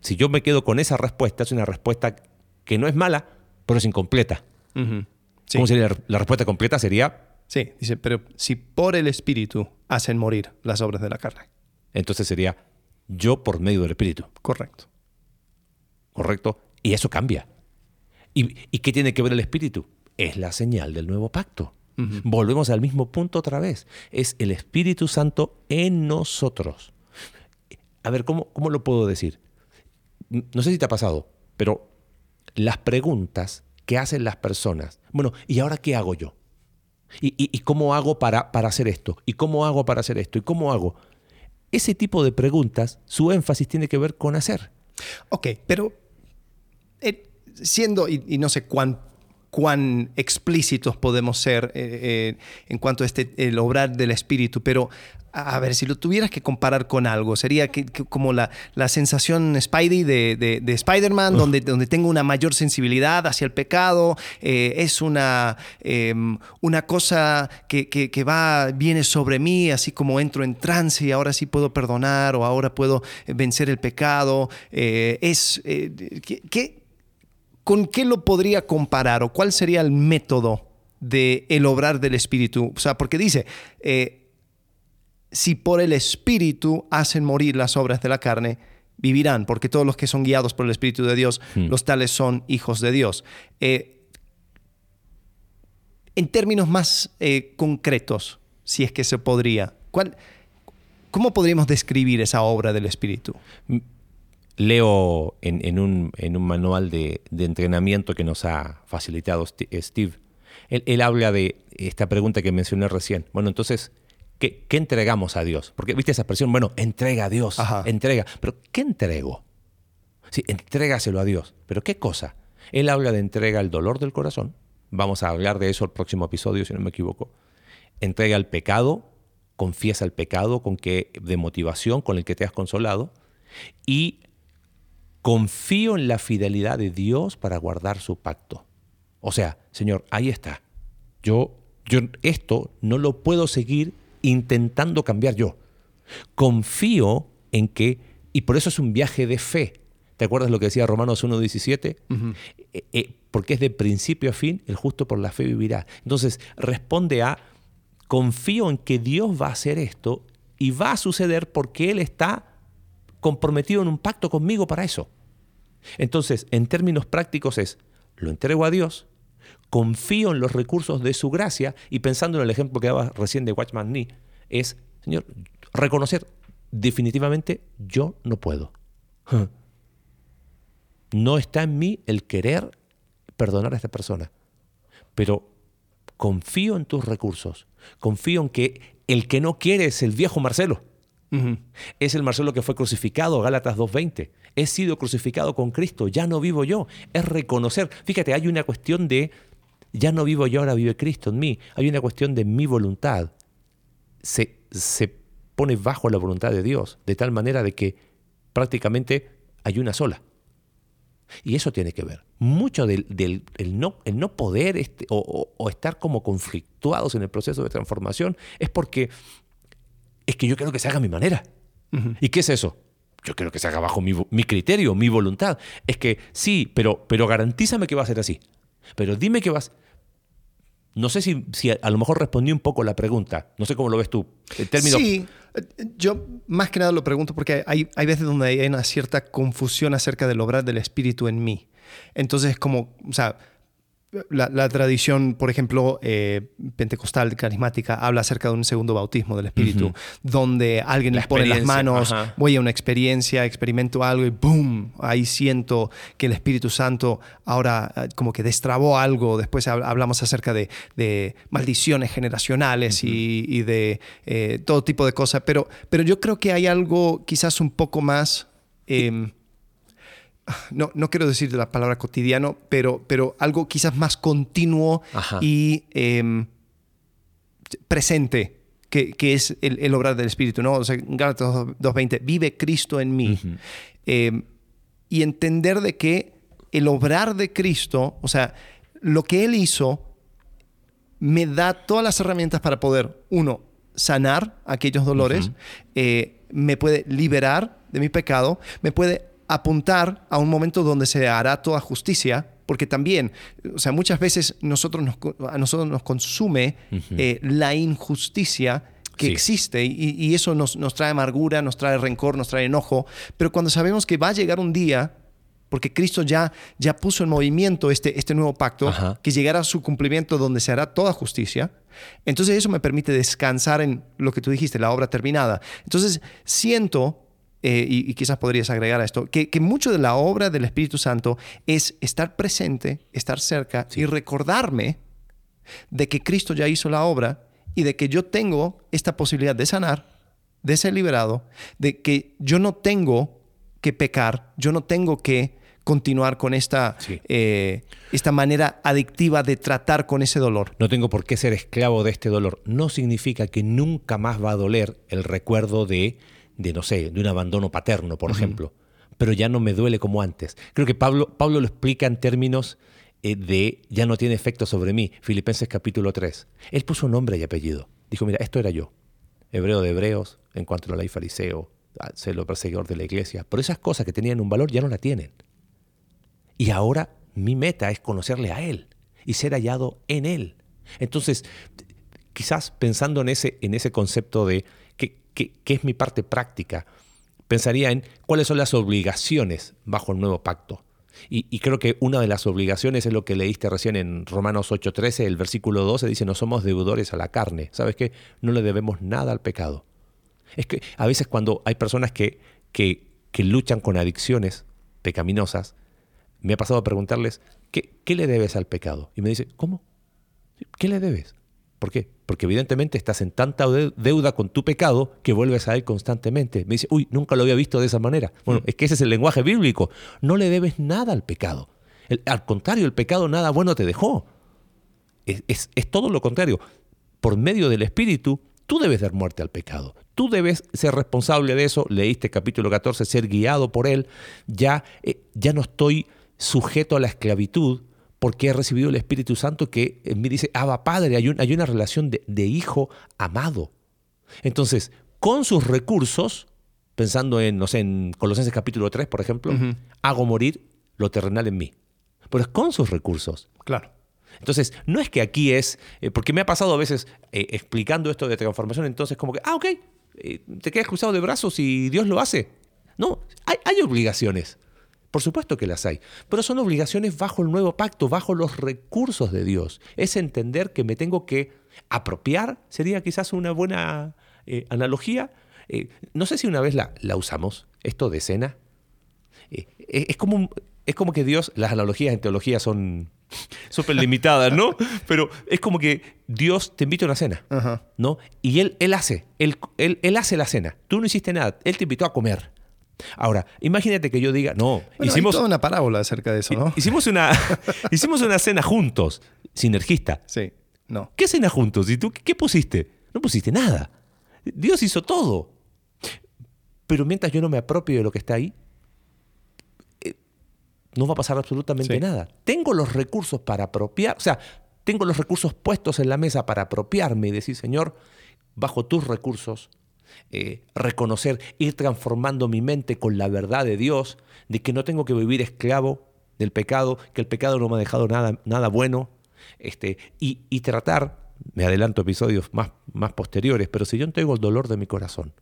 si yo me quedo con esa respuesta, es una respuesta que no es mala, pero es incompleta. Sí. ¿Cómo sería la, la respuesta completa? Sería, Sí, dice, pero si por el Espíritu hacen morir las obras de la carne. entonces sería yo por medio del Espíritu. Correcto. ¿correcto? Y eso cambia. ¿Y, y qué tiene que ver el Espíritu? Es la señal del nuevo pacto. Volvemos al mismo punto otra vez. Es el Espíritu Santo en nosotros. A ver, ¿cómo, cómo lo puedo decir? No sé si te ha pasado, pero las preguntas que hacen las personas, bueno, ¿y ahora qué hago yo? ¿Y, y- y cómo hago para, para hacer esto? ¿Y cómo hago para hacer esto? ¿Y cómo hago? Ese tipo de preguntas, su énfasis tiene que ver con hacer. Ok, pero eh, siendo, y, y no sé cuán, cuán explícitos podemos ser eh, eh, en cuanto a este, el obrar del espíritu, pero a a ver, si lo tuvieras que comparar con algo, sería que, que como la, la sensación Spidey de, de- de Spider-Man, donde, donde tengo una mayor sensibilidad hacia el pecado, eh, es una, eh, una cosa que, que- que va, viene sobre mí, así como entro en trance y ahora sí puedo perdonar o ahora puedo vencer el pecado. es, eh, ¿qué- qué- ¿Con qué lo podría comparar o cuál sería el método de el obrar del Espíritu? O sea, porque dice, eh, si por el Espíritu hacen morir las obras de la carne, vivirán, porque todos los que son guiados por el Espíritu de Dios, los tales son hijos de Dios. Eh, en términos más eh, concretos, si es que se podría, ¿cuál, ¿cómo podríamos describir esa obra del Espíritu? Leo en, en un, en un manual de, de entrenamiento que nos ha facilitado eh, Steve. Él, él habla de esta pregunta que mencioné recién. Bueno, entonces, ¿qué, qué entregamos a Dios? Porque viste esa expresión, bueno, entrega a Dios, Ajá. entrega. Pero ¿qué entrego? Sí, entrégaselo a Dios. ¿Pero qué cosa? Él habla de entrega al dolor del corazón, vamos a hablar de eso el próximo episodio, si no me equivoco, entrega el pecado, confiesa el pecado con que, de motivación con el que te has consolado y confío en la fidelidad de Dios para guardar su pacto. O sea, Señor, ahí está. Yo, yo esto no lo puedo seguir intentando cambiar yo. Confío en que, y por eso es un viaje de fe. ¿Te acuerdas lo que decía Romanos 1.17? Eh, eh, porque es de principio a fin, el justo por la fe vivirá. Entonces, responde a, confío en que Dios va a hacer esto y va a suceder porque Él está comprometido en un pacto conmigo para eso. Entonces, en términos prácticos es, lo entrego a Dios, confío en los recursos de su gracia y pensando en el ejemplo que daba recién de Watchman Nee, es, Señor, reconocer definitivamente yo no puedo. No está en mí el querer perdonar a esta persona, pero confío en tus recursos, confío en que el que no quiere es el viejo Marcelo. Es el Marcelo que fue crucificado, Gálatas 2.20. He sido crucificado con Cristo, ya no vivo yo. Es reconocer. Fíjate, hay una cuestión de, ya no vivo yo, ahora vive Cristo en mí. Hay una cuestión de mi voluntad. Se, se pone bajo la voluntad de Dios, de tal manera de que prácticamente hay una sola. Y eso tiene que ver. Mucho del, el no, el no poder este, o, o, estar como conflictuados en el proceso de transformación es porque es que yo quiero que se haga a mi manera. ¿Y qué es eso? Yo quiero que se haga bajo mi, mi, criterio, mi voluntad. Es que sí, pero, pero garantízame que va a ser así. Pero dime que vas... No sé si, si, a lo mejor respondí un poco la pregunta. No sé cómo lo ves tú. El término... Sí, yo más que nada lo pregunto porque hay, hay veces donde hay una cierta confusión acerca del obrar del Espíritu en mí. Entonces, como, o sea, la, tradición, por ejemplo, eh, pentecostal, carismática, habla acerca de un segundo bautismo del Espíritu, donde alguien les pone las manos, voy a una experiencia, experimento algo y ¡boom! Ahí siento que el Espíritu Santo ahora eh, como que destrabó algo. Después hablamos acerca de, maldiciones generacionales y, de eh, todo tipo de cosas. Pero, pero yo creo que hay algo quizás un poco más... Em, no, no quiero decir de la palabra cotidiano, pero, pero algo quizás más continuo y em, presente, que, es el, obrar del Espíritu, ¿no? O sea, Gálatas 2.20, vive Cristo en mí. Em, y entender de que el obrar de Cristo, o sea, lo que Él hizo, me da todas las herramientas para poder, uno, sanar aquellos dolores, eh, me puede liberar de mi pecado, me puede apuntar a un momento donde se hará toda justicia, porque también, o sea, muchas veces nosotros a nosotros nos consume eh, la injusticia que existe y, eso nos, nos, trae amargura, nos trae rencor, nos trae enojo, pero cuando sabemos que va a llegar un día, porque Cristo ya, ya puso en movimiento este, este nuevo pacto, que llegará a su cumplimiento donde se hará toda justicia, entonces eso me permite descansar en lo que tú dijiste, la obra terminada. Entonces siento eh, y, quizás podrías agregar a esto, que, mucho de la obra del Espíritu Santo es estar presente, estar cerca y recordarme de que Cristo ya hizo la obra y de que yo tengo esta posibilidad de sanar, de ser liberado, de que yo no tengo que pecar, yo no tengo que continuar con esta, eh, esta manera adictiva de tratar con ese dolor. No tengo por qué ser esclavo de este dolor. No significa que nunca más va a doler el recuerdo de de, no sé, de un abandono paterno, por ejemplo, pero ya no me duele como antes. Creo que Pablo, Pablo lo explica en términos eh, de ya no tiene efecto sobre mí, Filipenses capítulo 3. Él puso nombre y apellido. Dijo, mira, esto era yo, hebreo de hebreos, en cuanto a la ley fariseo, celo perseguidor de la iglesia, pero esas cosas que tenían un valor ya no la tienen. Y ahora mi meta es conocerle a Él y ser hallado en Él. Entonces, quizás pensando en ese, en ese concepto de ¿Qué, es mi parte práctica? Pensaría en cuáles son las obligaciones bajo el nuevo pacto. Y, creo que una de las obligaciones es lo que leíste recién en Romanos 8:13, el versículo 12 dice, no somos deudores a la carne. ¿Sabes qué? No le debemos nada al pecado. Es que a veces cuando hay personas que, que, luchan con adicciones pecaminosas, me ha pasado a preguntarles, ¿qué, ¿qué le debes al pecado? Y me dice, ¿cómo? ¿Qué le debes? ¿Por qué? Porque evidentemente estás en tanta deuda con tu pecado que vuelves a él constantemente. Me dice, uy, nunca lo había visto de esa manera. Bueno, mm. es que ese es el lenguaje bíblico. No le debes nada al pecado. al contrario, el pecado nada bueno te dejó. es, es- es todo lo contrario. Por medio del Espíritu, tú debes dar muerte al pecado. Tú debes ser responsable de eso. Leíste capítulo 14, ser guiado por Él. Ya, eh, ya no estoy sujeto a la esclavitud porque he recibido el Espíritu Santo que en mí dice, Abba Padre, hay, un- hay una relación de, de hijo amado. Entonces, con sus recursos, pensando en, no sé, en Colosenses capítulo 3, por ejemplo, hago morir lo terrenal en mí. Pero es con sus recursos. Claro. Entonces, no es que aquí es, eh, porque me ha pasado a veces eh, explicando esto de transformación, entonces como que, ah, ok, eh, te quedas cruzado de brazos y Dios lo hace. No, hay, hay obligaciones. Por supuesto que las hay, pero son obligaciones bajo el nuevo pacto, bajo los recursos de Dios. Es entender que me tengo que apropiar, sería quizás una buena eh, analogía. Eh, no sé si una vez la, la usamos, esto de cena. Eh, es, como es como que Dios, las analogías en teología son súper limitadas, ¿no? Pero es como que Dios te invita a una cena, Ajá. ¿no? Y Él, él hace, él, él, él hace la cena. Tú no hiciste nada, Él te invitó a comer. Ahora, imagínate que yo diga, no, Bueno, hicimos, hay toda una parábola acerca de eso, ¿no? hicimos, una, hicimos una cena juntos, sinergista. Sí. No. ¿Qué cena juntos? ¿Y tú qué- pusiste? No pusiste nada. Dios hizo todo. Pero mientras yo no me apropio de lo que está ahí, eh, no va a pasar absolutamente Sí. nada. Tengo los recursos para apropiar, o sea, tengo los recursos puestos en la mesa para apropiarme y decir, Señor, bajo tus recursos, eh, reconocer, ir transformando mi mente con la verdad de Dios, de que no tengo que vivir esclavo del pecado, que el pecado no me ha dejado nada, nada bueno, este, y, y tratar, me adelanto episodios más, más posteriores, pero si yo entrego el dolor de mi corazón,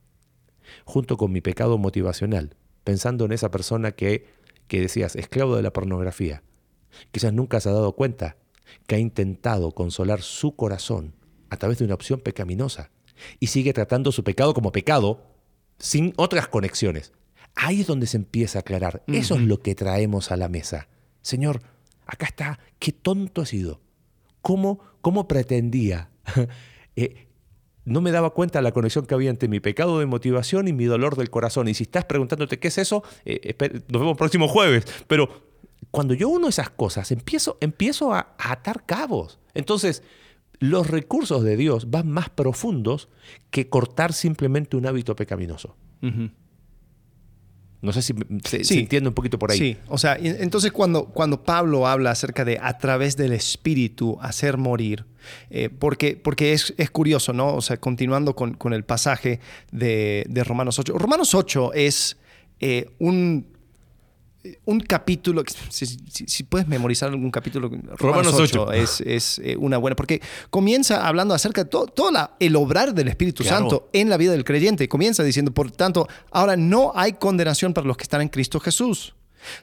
junto con mi pecado motivacional, pensando en esa persona que, que decías, esclavo de la pornografía, quizás nunca se ha dado cuenta que ha intentado consolar su corazón a través de una opción pecaminosa y sigue tratando su pecado como pecado sin otras conexiones. Ahí es donde se empieza a aclarar. Eso es lo que traemos a la mesa. Señor, acá está, qué tonto he sido. ¿Cómo, cómo pretendía? Eh, no me daba cuenta de la conexión que había entre mi pecado de motivación y mi dolor del corazón. Y si estás preguntándote qué es eso, eh, nos vemos el próximo jueves. Pero cuando yo uno esas cosas, empiezo, empiezo a, a atar cabos. Entonces, los recursos de Dios van más profundos que cortar simplemente un hábito pecaminoso. No sé si se, entiende un poquito por ahí. Sí, o sea, entonces cuando, cuando Pablo habla acerca de a través del Espíritu hacer morir, eh, porque, porque es, es curioso, ¿no? O sea, continuando con, con el pasaje de, de Romanos 8. Romanos 8 es eh, un, un capítulo, si, si- si puedes memorizar algún capítulo, Romanos, Romanos 8, 8. es, es, eh, una buena, porque comienza hablando acerca de todo, todo la- el obrar del Espíritu Claro. Santo en la vida del creyente. Comienza diciendo, por tanto, ahora no hay condenación para los que están en Cristo Jesús.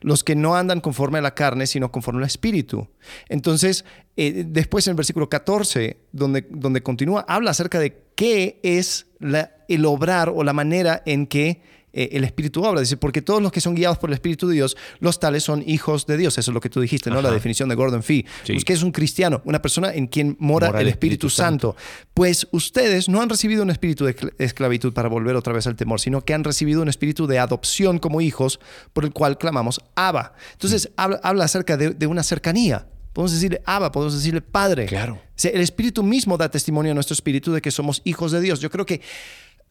Los que no andan conforme a la carne, sino conforme al Espíritu. Entonces, eh, después en el versículo 14, donde, donde continúa, habla acerca de qué es la- el obrar o la manera en que eh, el Espíritu obra. Dice, porque todos los que son guiados por el Espíritu de Dios, los tales son hijos de Dios. Eso es lo que tú dijiste, ¿no? La definición de Gordon Fee. Sí. Pues, ¿Qué es un cristiano? Una persona en quien mora, Mora el Espíritu, Espíritu Santo. Pues ustedes no han recibido un espíritu de escl- esclavitud para volver otra vez al temor, sino que han recibido un espíritu de adopción como hijos, por el cual clamamos Abba. Entonces habla, habla acerca de, de una cercanía. Podemos decirle Abba, podemos decirle Padre. Claro. O sea, el Espíritu mismo da testimonio a nuestro espíritu de que somos hijos de Dios. Yo creo que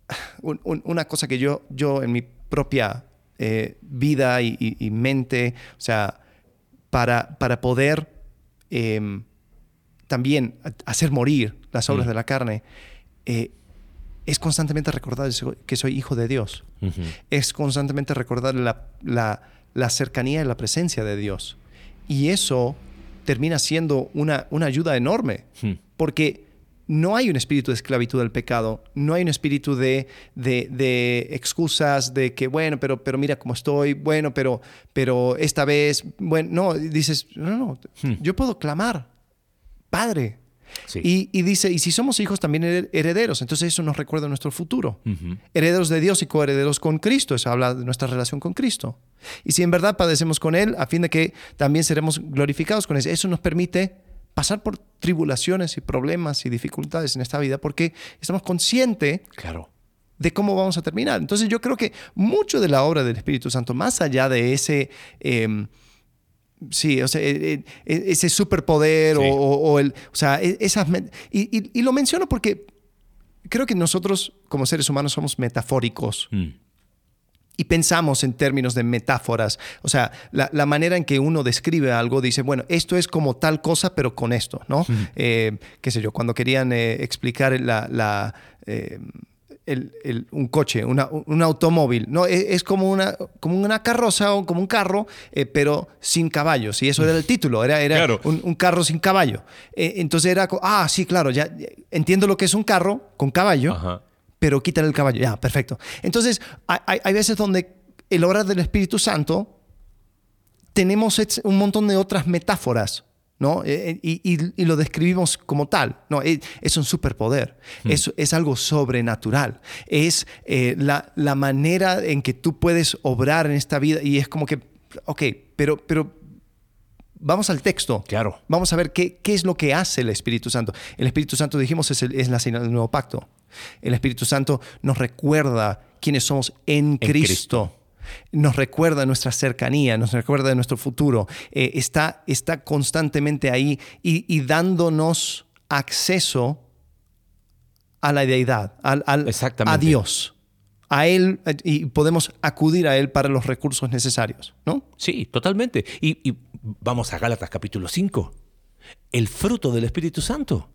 un- un- una cosa que yo, yo en mi propia eh, vida y, y- y mente, o sea, para, para poder em, también hacer morir las obras Mm. de la carne, eh, es constantemente recordar que soy hijo de Dios. Es constantemente recordar la, la- la cercanía y la presencia de Dios. Y eso termina siendo una, una ayuda enorme, Hmm. porque no hay un espíritu de esclavitud al pecado, no hay un espíritu de, de- de excusas, de que, bueno, pero, pero mira cómo estoy, bueno, pero, pero esta vez, bueno, no, dices, no, no, Hmm. yo puedo clamar, Padre. Sí. Y, y dice, y si somos hijos también her- herederos, entonces eso nos recuerda nuestro futuro. Herederos de Dios y coherederos con Cristo, eso habla de nuestra relación con Cristo. Y si en verdad padecemos con Él, a fin de que también seremos glorificados con Él, eso nos permite pasar por tribulaciones y problemas y dificultades en esta vida porque estamos conscientes Claro. de cómo vamos a terminar. Entonces yo creo que mucho de la obra del Espíritu Santo, más allá de ese, eh, Sí, o sea, eh, eh, ese superpoder Sí. o, o- el, o sea, e- esas y- y lo menciono porque creo que nosotros como seres humanos somos metafóricos Mm. Y pensamos en términos de metáforas. O sea, la, la manera en que uno describe algo dice, bueno, esto es como tal cosa, pero con esto, ¿no? Eh, qué sé yo, cuando querían eh, explicar la... la, eh, el- el- un coche, una- un automóvil, ¿no? Es, es como, una, como una carroza o como un carro, eh, pero sin caballos. Y eso era el título, era, era Claro. un, un carro sin caballo. Eh, entonces era, ah, sí, claro, ya ya entiendo lo que es un carro con caballo, Ajá. Pero quítale el caballo. Ya, perfecto. Entonces, hay, hay- veces donde el obra del Espíritu Santo tenemos un montón de otras metáforas, ¿no? Eh, Y, y- y lo describimos como tal. No, es, es un superpoder. Es, es algo sobrenatural. Es eh, la, la manera en que tú puedes obrar en esta vida y es como que, ok, pero, pero vamos al texto. Claro. Vamos a ver qué, qué es lo que hace el Espíritu Santo. El Espíritu Santo, dijimos, es, el- es la señal del nuevo pacto. El Espíritu Santo nos recuerda quiénes somos en, Cristo. Nos recuerda nuestra cercanía, nos recuerda de nuestro futuro. Eh, está, está constantemente ahí y, y dándonos acceso a la deidad, al, a Dios. A Él eh, y podemos acudir a Él para los recursos necesarios, ¿no? Sí, totalmente. Y, y vamos a Gálatas capítulo 5. El fruto del Espíritu Santo.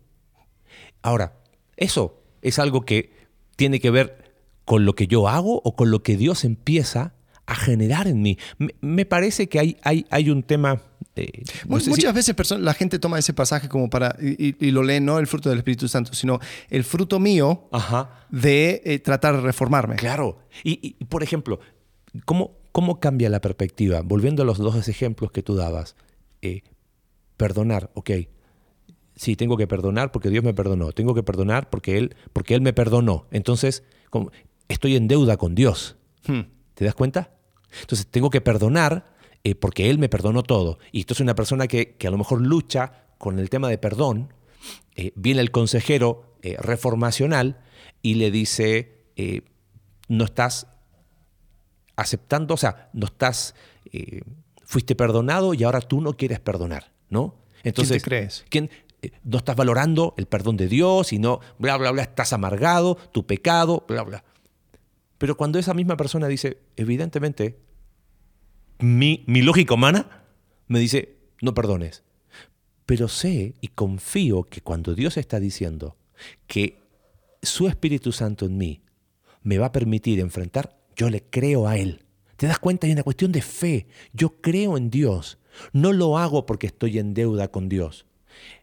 Ahora, eso es algo que tiene que ver con lo que yo hago o con lo que Dios empieza a generar en mí. Me, me parece que hay, hay, hay un tema... eh, no si- Muchas veces la gente toma ese pasaje como para, y, lo lee no el fruto del Espíritu Santo, sino el fruto mío Ajá. de eh, tratar de reformarme. Claro. Y, y- y, por ejemplo, ¿cómo, ¿cómo cambia la perspectiva? Volviendo a los dos ejemplos que tú dabas. Eh, perdonar, ok. Sí, tengo que perdonar porque Dios me perdonó. Tengo que perdonar porque Él, porque él me perdonó. Entonces, como, estoy en deuda con Dios. Hmm. ¿Te das cuenta? Entonces, tengo que perdonar eh, porque Él me perdonó todo. Y esto es una persona que, que a lo mejor lucha con el tema de perdón. Eh, viene el consejero eh, reformacional y le dice, no estás aceptando, o sea, no estás, fuiste perdonado y ahora tú no quieres perdonar, ¿no? Entonces, crees? ¿quién, no estás valorando el perdón de Dios y no, bla, bla, bla, estás amargado, tu pecado, bla, bla. Pero cuando esa misma persona dice, evidentemente, mi, mi lógica humana me dice, no perdones. Pero sé y confío que cuando Dios está diciendo que su Espíritu Santo en mí me va a permitir enfrentar, yo le creo a Él. ¿Te das cuenta? Hay una cuestión de fe. Yo creo en Dios. No lo hago porque estoy en deuda con Dios.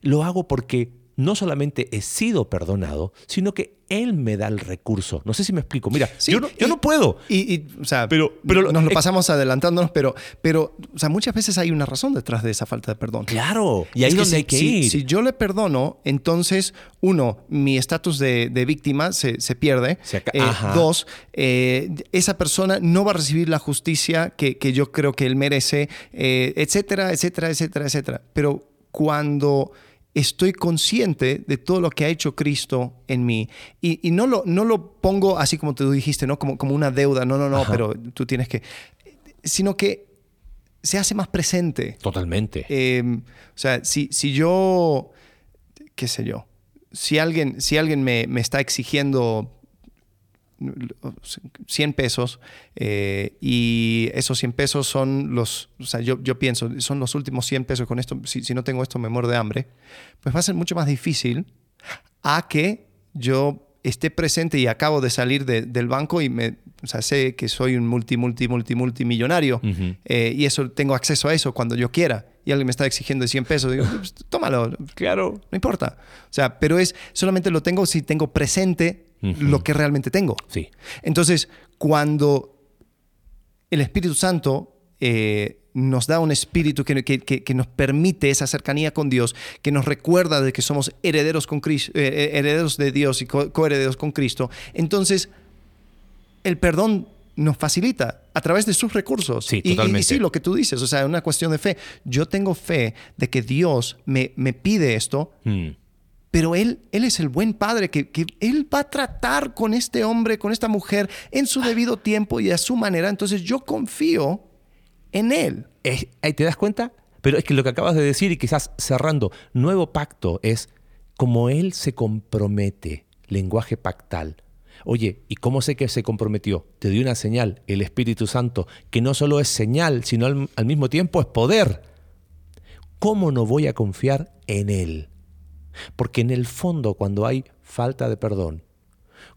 Lo hago porque no solamente he sido perdonado, sino que Él me da el recurso. No sé si me explico. Mira, Sí, yo, no, yo y- no puedo. Y, y, o sea, Pero- pero- nos lo eh, pasamos adelantándonos, pero, pero o sea, muchas veces hay una razón detrás de esa falta de perdón. Claro. Y ahí Es donde si, hay que si- ir. si yo le perdono, entonces, uno, mi estatus de, de víctima se, se pierde. Se Eh, dos, eh, esa persona no va a recibir la justicia que, que yo creo que él merece, eh, etcétera, etcétera, etcétera, etcétera. Pero cuando estoy consciente de todo lo que ha hecho Cristo en mí y, y no, lo, no lo pongo así como tú dijiste, ¿no? Como, como una deuda, no, no, no, Ajá. pero tú tienes que... Sino que se hace más presente. Totalmente. Eh, o sea, si, si yo, qué sé yo, si alguien, si alguien me, me está exigiendo 100 pesos eh, y esos 100 pesos son los, o sea, yo, yo pienso, son los últimos 100 pesos con esto, si, si no tengo esto me muero de hambre, pues va a ser mucho más difícil a que yo esté presente y acabo de salir de- del banco y me, o sea, sé que soy un multi, multi, multi, multimillonario Ujú. eh, y eso tengo acceso a eso cuando yo quiera y alguien me está exigiendo 100 pesos, digo, "Pues, tómalo, Claro. no importa. O sea, pero es solamente lo tengo si tengo presente Lo que realmente tengo. Sí. Entonces, cuando el Espíritu Santo eh, nos da un espíritu que, que- que- nos permite esa cercanía con Dios, que nos recuerda de que somos herederos, con Cris- eh, eh, herederos de Dios y co- coherederos con Cristo, entonces el perdón nos facilita a través de sus recursos. Sí, Y- y- Y, totalmente. sí, lo que tú dices, o sea, una cuestión de fe. Yo tengo fe de que Dios me, me pide esto, Mm. Pero él, él es el buen padre que, que Él va a tratar con este hombre, con esta mujer, en su debido tiempo y a su manera. Entonces yo confío en Él. ¿Te das cuenta? Pero es que lo que acabas de decir y quizás cerrando, nuevo pacto es como Él se compromete, lenguaje pactal. Oye, ¿y cómo sé que se comprometió? Te dio una señal, el Espíritu Santo, que no solo es señal, sino al mismo tiempo es poder. ¿Cómo no voy a confiar en Él? Porque en el fondo, cuando hay falta de perdón,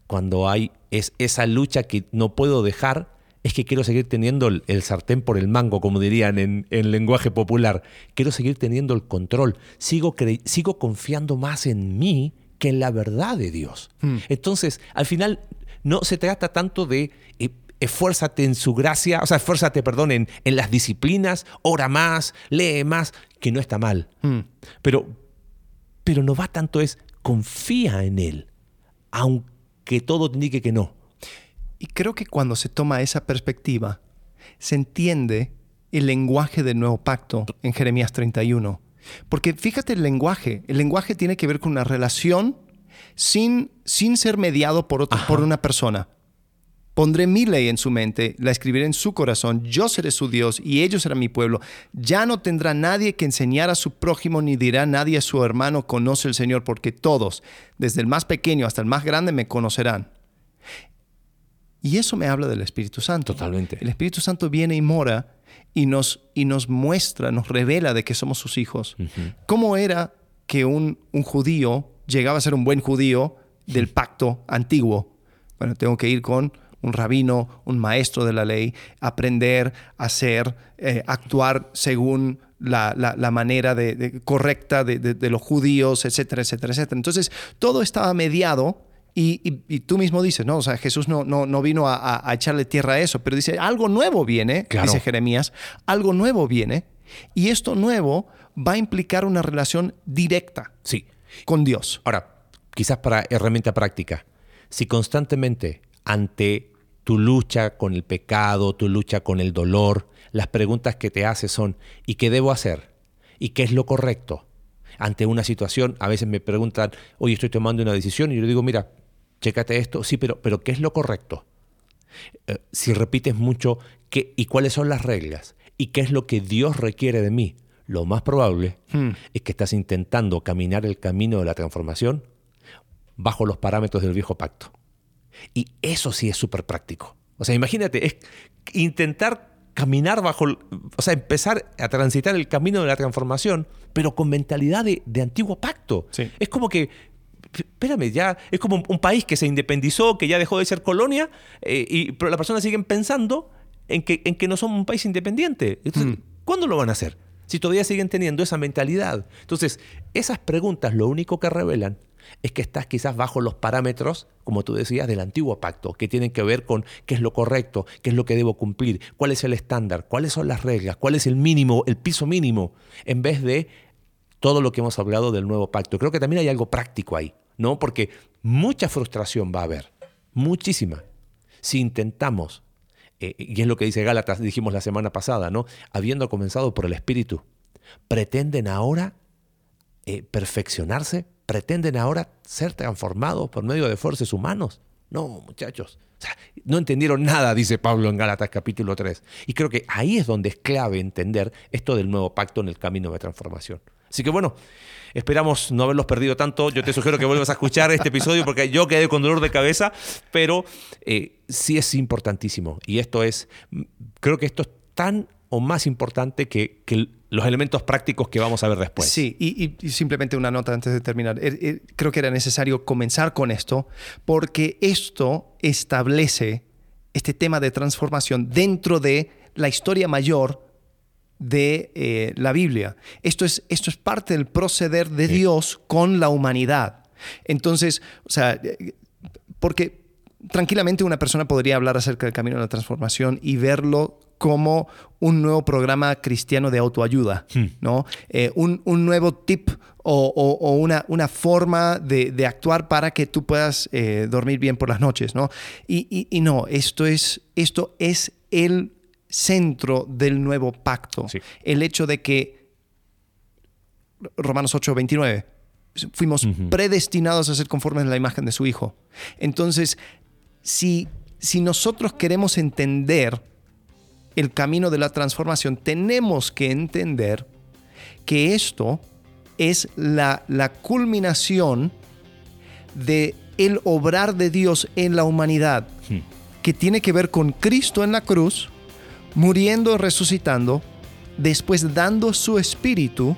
cuando hay es esa lucha que no puedo dejar, es que quiero seguir teniendo el, el sartén por el mango, como dirían en, en, lenguaje popular. Quiero seguir teniendo el control. Sigo, sigo confiando más en mí que en la verdad de Dios. Hmm. Entonces, al final, no se trata tanto de eh, esfuérzate en su gracia, o sea, esfuérzate, perdón, en, en, las disciplinas, ora más, lee más, que no está mal. Hmm. Pero, pero no va tanto es confía en Él, aunque todo te indique que no. Y creo que cuando se toma esa perspectiva, se entiende el lenguaje del nuevo pacto en Jeremías 31. Porque fíjate el lenguaje, el lenguaje tiene que ver con una relación sin, sin ser mediado por, otro, por una persona. Pondré mi ley en su mente, la escribiré en su corazón, yo seré su Dios y ellos serán mi pueblo. Ya no tendrá nadie que enseñar a su prójimo ni dirá nadie a su hermano conoce el Señor, porque todos, desde el más pequeño hasta el más grande, me conocerán. Y eso me habla del Espíritu Santo. Totalmente. El Espíritu Santo viene y mora y nos, y nos muestra, nos revela de que somos sus hijos. ¿Cómo era que un, un, judío llegaba a ser un buen judío del pacto antiguo? Bueno, tengo que ir con un rabino, un maestro de la ley, aprender a hacer, eh, actuar según la, la, la manera de, de, correcta de, de los judíos, etcétera, etcétera, etcétera. Entonces, todo estaba mediado y, y, y, tú mismo dices, no, o sea, Jesús no, no, no vino a, a, echarle tierra a eso, pero dice, algo nuevo viene, claro. dice Jeremías, algo nuevo viene, y esto nuevo va a implicar una relación directa sí. con Dios. Ahora, quizás para herramienta práctica, si constantemente ante tu lucha con el pecado, tu lucha con el dolor, las preguntas que te haces son, ¿y qué debo hacer? ¿Y qué es lo correcto? Ante una situación, a veces me preguntan, oye, estoy tomando una decisión, y yo digo, mira, chécate esto, sí, pero, pero ¿qué es lo correcto? Eh, si repites mucho, ¿qué, ¿y cuáles son las reglas? ¿Y qué es lo que Dios requiere de mí? Lo más probable hmm. es que estás intentando caminar el camino de la transformación bajo los parámetros del viejo pacto. Y eso sí es súper práctico. O sea, imagínate, es intentar caminar bajo, o sea, empezar a transitar el camino de la transformación, pero con mentalidad de, de antiguo pacto. Sí. Es como que espérame, ya es como un país que se independizó, que ya dejó de ser colonia, eh, y, pero las personas siguen pensando en que, en que no somos un país independiente. Entonces, mm. ¿cuándo lo van a hacer? Si todavía siguen teniendo esa mentalidad. Entonces, esas preguntas lo único que revelan es que estás quizás bajo los parámetros, como tú decías, del antiguo pacto, que tienen que ver con qué es lo correcto, qué es lo que debo cumplir, cuál es el estándar, cuáles son las reglas, cuál es el mínimo, el piso mínimo, en vez de todo lo que hemos hablado del nuevo pacto. Creo que también hay algo práctico ahí. ¿no? Porque mucha frustración va a haber, muchísima. Si intentamos, eh, y es lo que dice Gálatas, dijimos la semana pasada, ¿no? Habiendo comenzado por el Espíritu, pretenden ahora eh, perfeccionarse, pretenden ahora ser transformados por medio de fuerzas humanos. No, muchachos. O sea, no entendieron nada, dice Pablo en Gálatas capítulo 3. Y creo que ahí es donde es clave entender esto del nuevo pacto en el camino de transformación. Así que bueno, esperamos no haberlos perdido tanto. Yo te sugiero que vuelvas a escuchar este episodio porque yo quedé con dolor de cabeza, pero eh, sí es importantísimo. Y esto es, creo que esto es tan o más importante que, que los elementos prácticos que vamos a ver después. Sí, y, y, simplemente una nota antes de terminar. Creo que era necesario comenzar con esto porque esto establece este tema de transformación dentro de la historia mayor de eh, la Biblia. Esto es, esto es parte del proceder de sí. Dios con la humanidad. Entonces, o sea, porque tranquilamente una persona podría hablar acerca del camino de la transformación y verlo como un nuevo programa cristiano de autoayuda, hmm. ¿no? Eh, un, un, nuevo tip o, o, o una, una, forma de, de, actuar para que tú puedas eh, dormir bien por las noches, ¿no? Y, y, y no, esto es, esto es el centro del nuevo pacto. Sí. El hecho de que, Romanos 8, 29, fuimos uh -huh. predestinados a ser conformes a la imagen de su Hijo. Entonces, si, si nosotros queremos entender el camino de la transformación, tenemos que entender que esto es la, la culminación de el obrar de Dios en la humanidad, Hmm. que tiene que ver con Cristo en la cruz, muriendo, resucitando, después dando su espíritu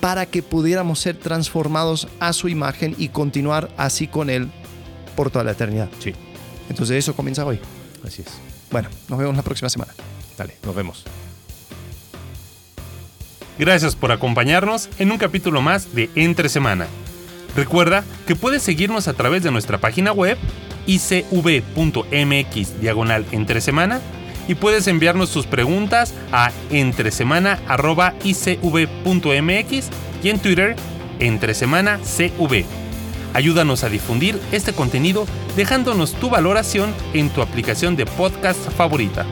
para que pudiéramos ser transformados a su imagen y continuar así con Él por toda la eternidad. Sí, Entonces eso comienza hoy. así es. Bueno, nos vemos la próxima semana. Dale, nos vemos. Gracias por acompañarnos en un capítulo más de Entre Semana. Recuerda que puedes seguirnos a través de nuestra página web icv.mx diagonal entre semana y puedes enviarnos tus preguntas a entresemana.icv.mx y en Twitter entresemanacv. Ayúdanos a difundir este contenido dejándonos tu valoración en tu aplicación de podcast favorita.